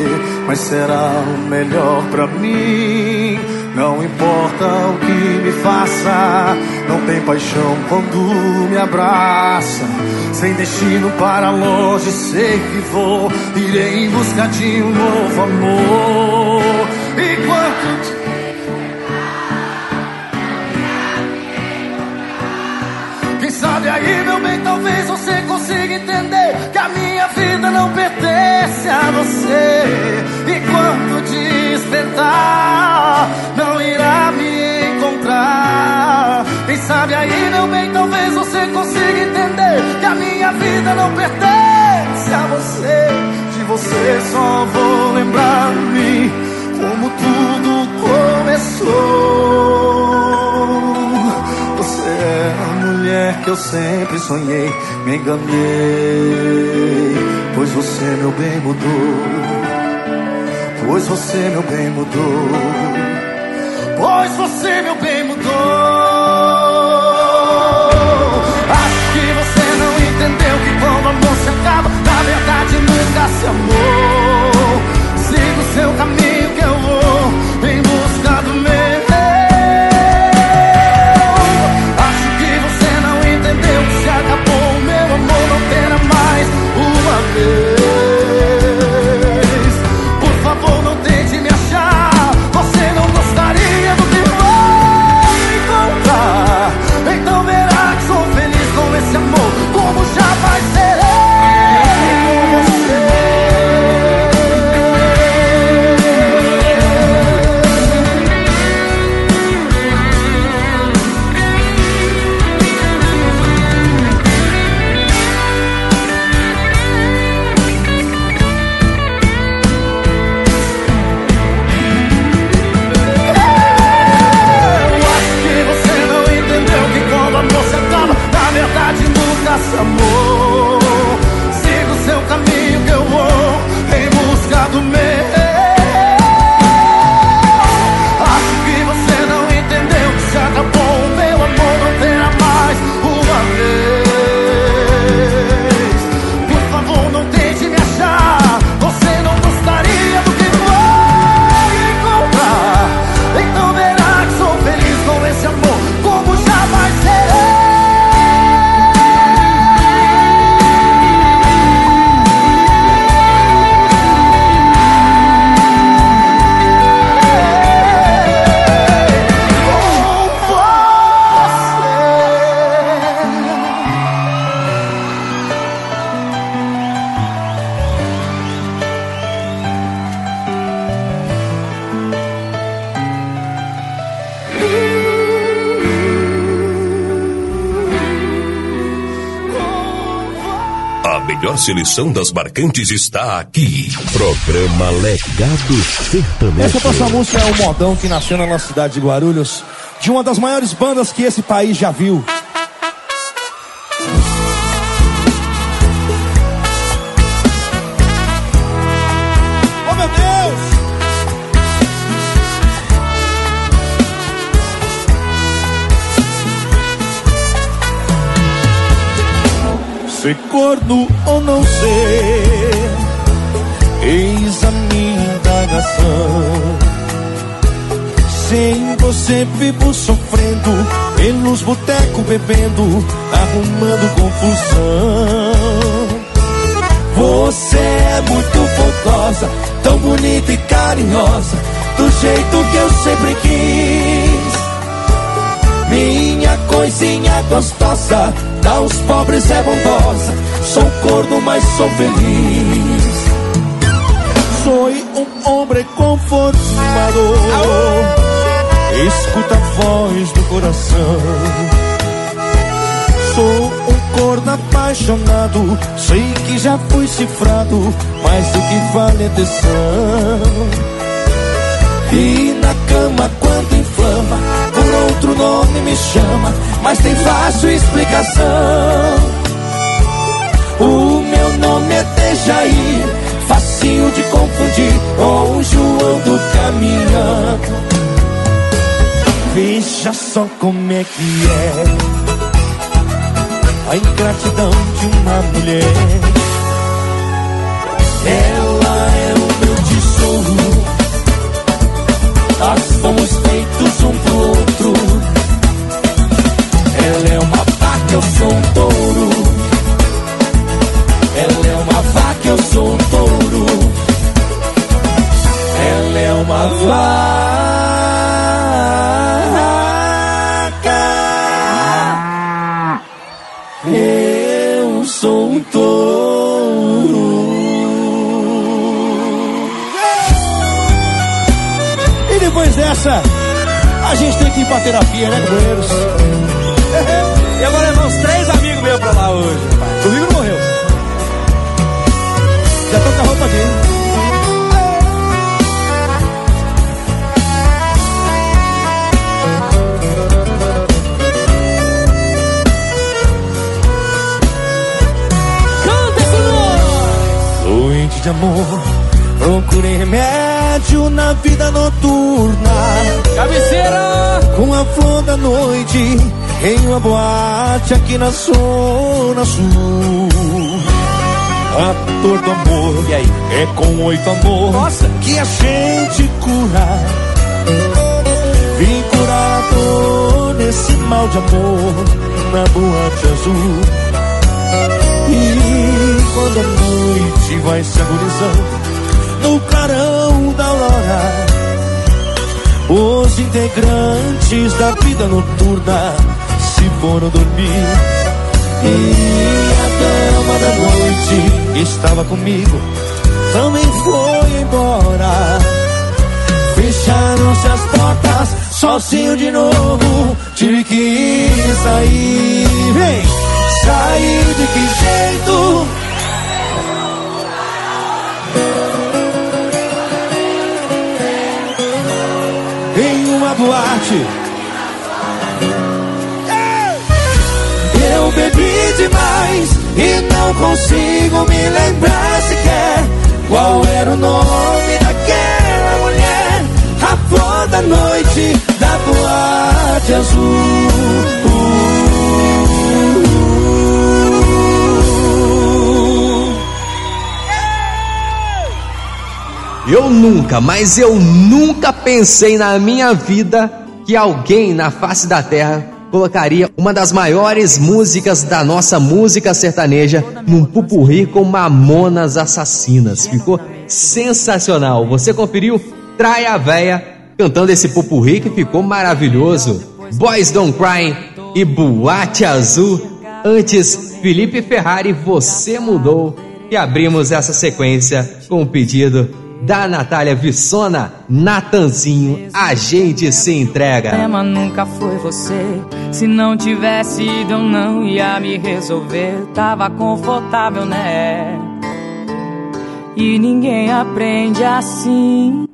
mas será o melhor pra mim. Não importa o que me faça, não tem paixão quando me abraça. Sem destino para longe, sei que vou. Irei em busca de um novo amor. Enquanto Quem sabe aí, meu bem, talvez você consiga entender que a minha vida não pertence a você. E quando despertar, não irá me encontrar. Quem sabe aí, meu bem, talvez você consiga entender que a minha vida não pertence a você. De você só vou lembrar-me como tudo começou. Você é a mulher que eu sempre sonhei. Me enganei, pois você, meu bem, mudou. Pois você, meu bem, mudou. Pois você, meu bem, mudou. Acho que você não entendeu que quando o amor se acaba, na verdade nunca se amou.
Seleção das marcantes está aqui. Programa Legado Sertanejo.
Essa próxima música é o modão que nasceu na nossa cidade de Guarulhos, de uma das maiores bandas que esse país já viu. Ser corno ou não ser, eis a minha indagação. Sem você vivo sofrendo, pelos botecos bebendo, arrumando confusão. Você é muito fogosa, tão bonita e carinhosa, do jeito que eu sempre quis. Minha coisinha gostosa, dá aos pobres é bondosa. Sou corno, mas sou feliz. Sou um homem conformado. Escuta a voz do coração. Sou um corno apaixonado. Sei que já fui cifrado, mas o que vale é atenção. E na cama quando inflama, nome me chama, mas tem fácil explicação. O meu nome é Dejair, facinho de confundir com o João do caminhão. Veja só como é que é a ingratidão de uma mulher. Ela é o meu tesouro. Nós fomos feitos um pro outro. Eu sou um touro. Ela é uma vaca, eu sou um touro. Ela é uma vaca. Eu sou um touro. E depois dessa, a gente tem que ir pra terapia, né, companheiros?
Uns três amigos meus pra lá hoje.
Comigo não morreu. Já tô com a roupa aqui. Doente de amor, procurei remédio na vida noturna.
Cabeceira!
Com a flor da noite, em uma boate aqui na Zona Sul. A dor do amor, e aí? É com oito amor
Nossa.
que a gente cura. Vim dor nesse mal de amor na boate azul. E quando a noite vai se agonizando no clarão da aurora, os integrantes da vida noturna foram dormir. E a dama da noite estava comigo, também foi embora. Fecharam-se as portas, sozinho de novo, tive que sair. Vem, sair de que jeito? Em uma boate. Bebi demais e não consigo me lembrar sequer qual era o nome daquela mulher. A flor da noite da boate azul.
Eu nunca, mas eu nunca pensei na minha vida que alguém na face da terra colocaria uma das maiores músicas da nossa música sertaneja num pupurri com mamonas assassinas. Ficou sensacional. Você conferiu Trai a Véia cantando esse pupurri que ficou maravilhoso. Boys Don't Cry e Boate Azul. Antes, Felipe Ferrari, Você Mudou. E abrimos essa sequência com o pedido da Natália Vissona, Natanzinho, a gente se entrega.
Nunca foi você. Se não tivesse ido, eu não ia me resolver. Tava confortável, né? E ninguém aprende assim.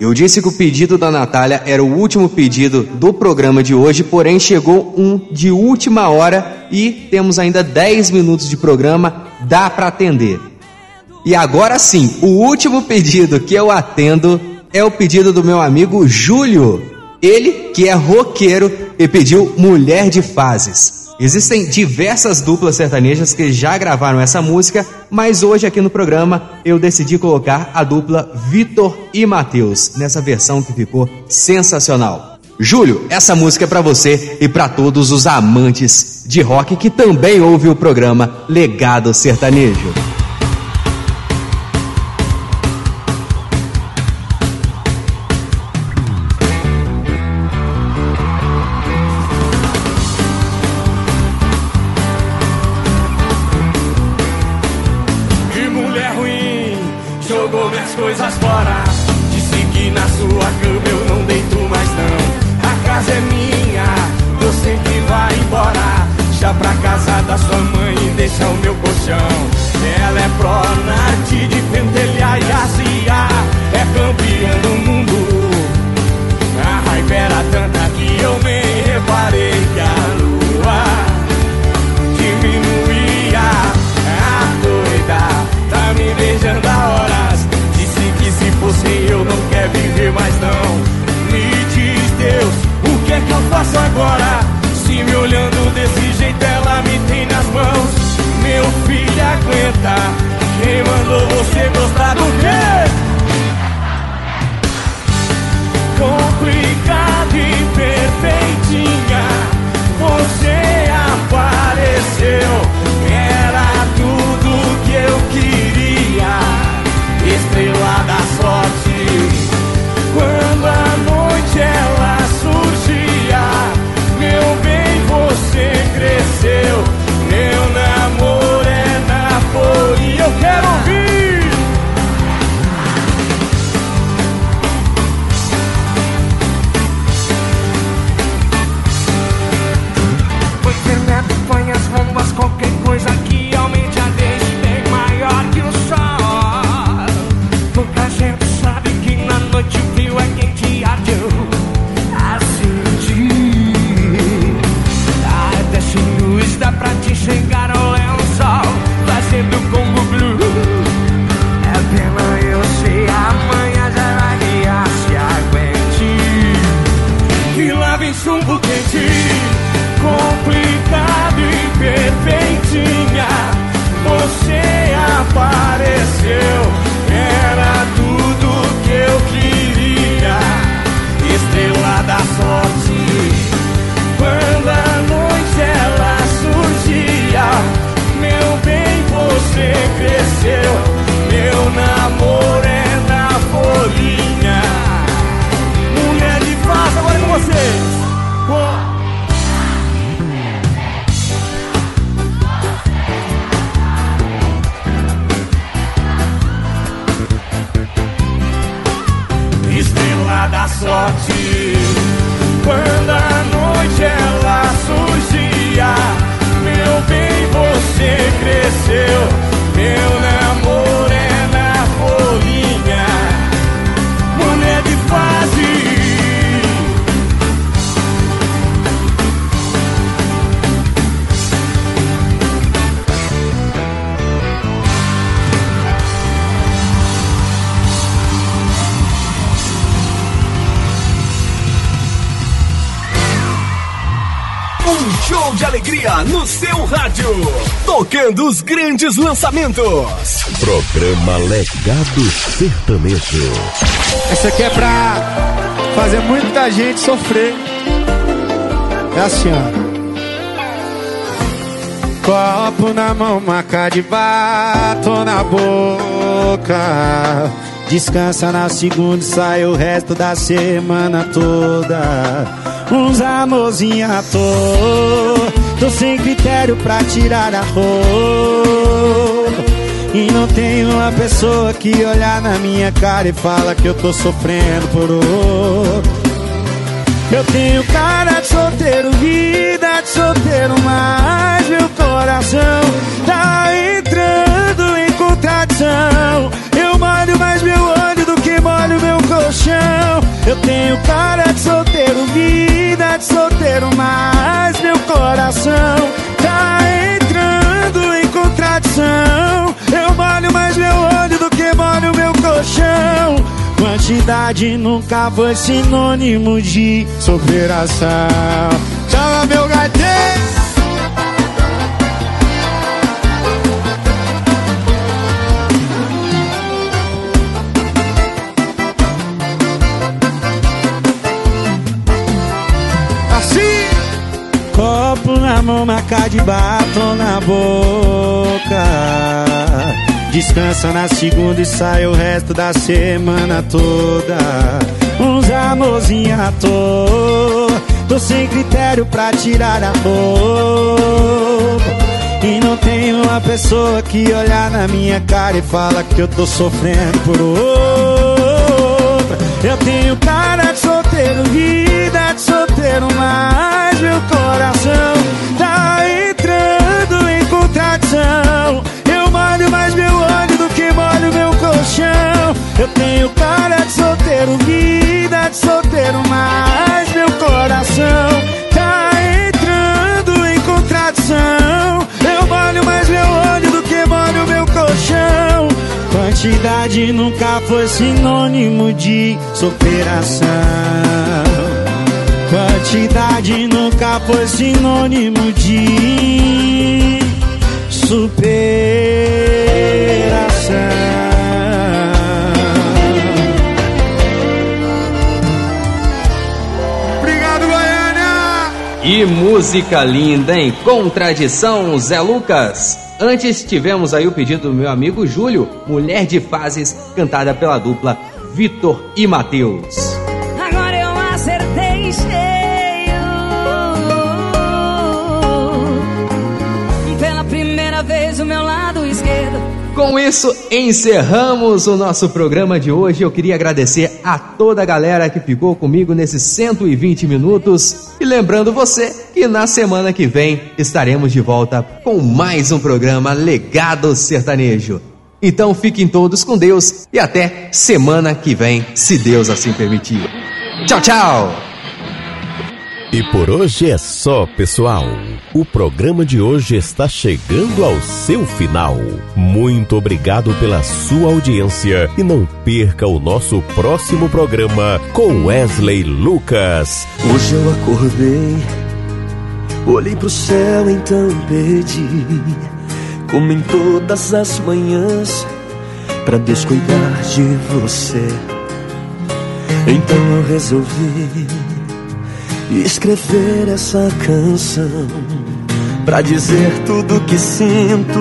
Eu disse que o pedido da Natália era o último pedido do programa de hoje, porém chegou um de última hora e temos ainda 10 minutos de programa, dá para atender. E agora sim, o último pedido que eu atendo é o pedido do meu amigo Júlio. Ele, que é roqueiro e pediu Mulher de Fases. Existem diversas duplas sertanejas que já gravaram essa música, mas hoje aqui no programa eu decidi colocar a dupla Vitor e Matheus nessa versão que ficou sensacional. Júlio, essa música é para você e para todos os amantes de rock que também ouvem o programa Legado Sertanejo.
Tocando os grandes lançamentos. Programa Legado Sertanejo.
Essa aqui é pra fazer muita gente sofrer. É assim, ó. Copo na mão, maca de batom na boca. Descansa na segunda e sai o resto da semana toda. Uns amorzinhos à toa. Tô sem critério pra tirar a roupa.
E não tem uma pessoa que olhar na minha cara e fala que eu tô sofrendo por outro. Eu tenho cara de solteiro, vida de solteiro, mas meu coração tá entrando em contradição. Eu molho mais meu olho do que molho meu colchão. Eu tenho cara de solteiro, vida de solteiro, mas meu coração tá entrando em contradição. Eu molho mais meu olho do que molho meu colchão. Quantidade nunca foi sinônimo de superação. Chama meu gatinho! Mão, marca de batom na boca. Descansa na segunda e sai o resto da semana toda. Uns amorzinhos à toa. Tô sem critério pra tirar a roupa. E não tem uma pessoa que olhar na minha cara e fala que eu tô sofrendo por outra. Eu tenho cara de solteiro, vida de solteiro, mas meu coração tá entrando em contradição. Eu molho mais meu olho do que molho meu colchão. Eu tenho cara de solteiro, vida de solteiro, mas meu coração tá entrando em contradição. Eu molho mais meu olho do que molho meu colchão. Quantidade nunca foi sinônimo de superação. Quantidade nunca foi sinônimo de superação.
Obrigado, Goiânia! E música linda, em contradição, Zé Lucas. Antes tivemos aí o pedido do meu amigo Júlio, Mulher de Fases, cantada pela dupla Vitor e Matheus.
Primeira vez o meu lado esquerdo.
Com isso, encerramos o nosso programa de hoje. Eu queria agradecer a toda a galera que ficou comigo nesses 120 minutos. E lembrando você que na semana que vem estaremos de volta com mais um programa Legado Sertanejo. Então fiquem todos com Deus e até semana que vem, se Deus assim permitir. Tchau, tchau!
E por hoje é só, pessoal. O programa de hoje está chegando ao seu final. Muito obrigado pela sua audiência e não perca o nosso próximo programa com Wesley Lucas.
Hoje eu acordei, olhei pro céu, então pedi, como em todas as manhãs, pra Deus cuidar de você. Então eu resolvi escrever essa canção pra dizer tudo que sinto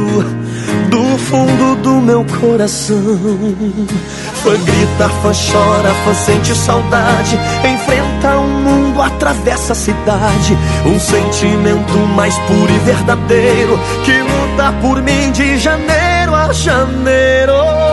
do fundo do meu coração. Fã grita, fã chora, fã sente saudade, enfrenta o mundo, atravessa a cidade. Um sentimento mais puro e verdadeiro que luta por mim de janeiro a janeiro.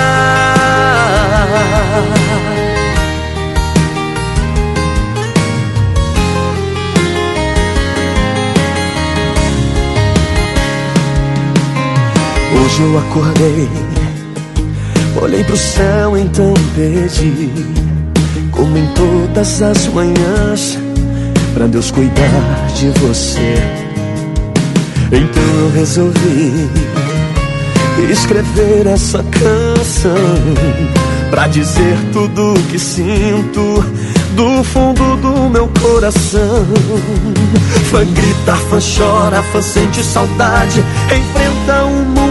Hoje eu acordei, olhei pro céu, então pedi, como em todas as manhãs, pra Deus cuidar de você. Então eu resolvi escrever essa canção pra dizer tudo que sinto do fundo do meu coração. Fã grita, fã chora, fã sente saudade, enfrenta o mundo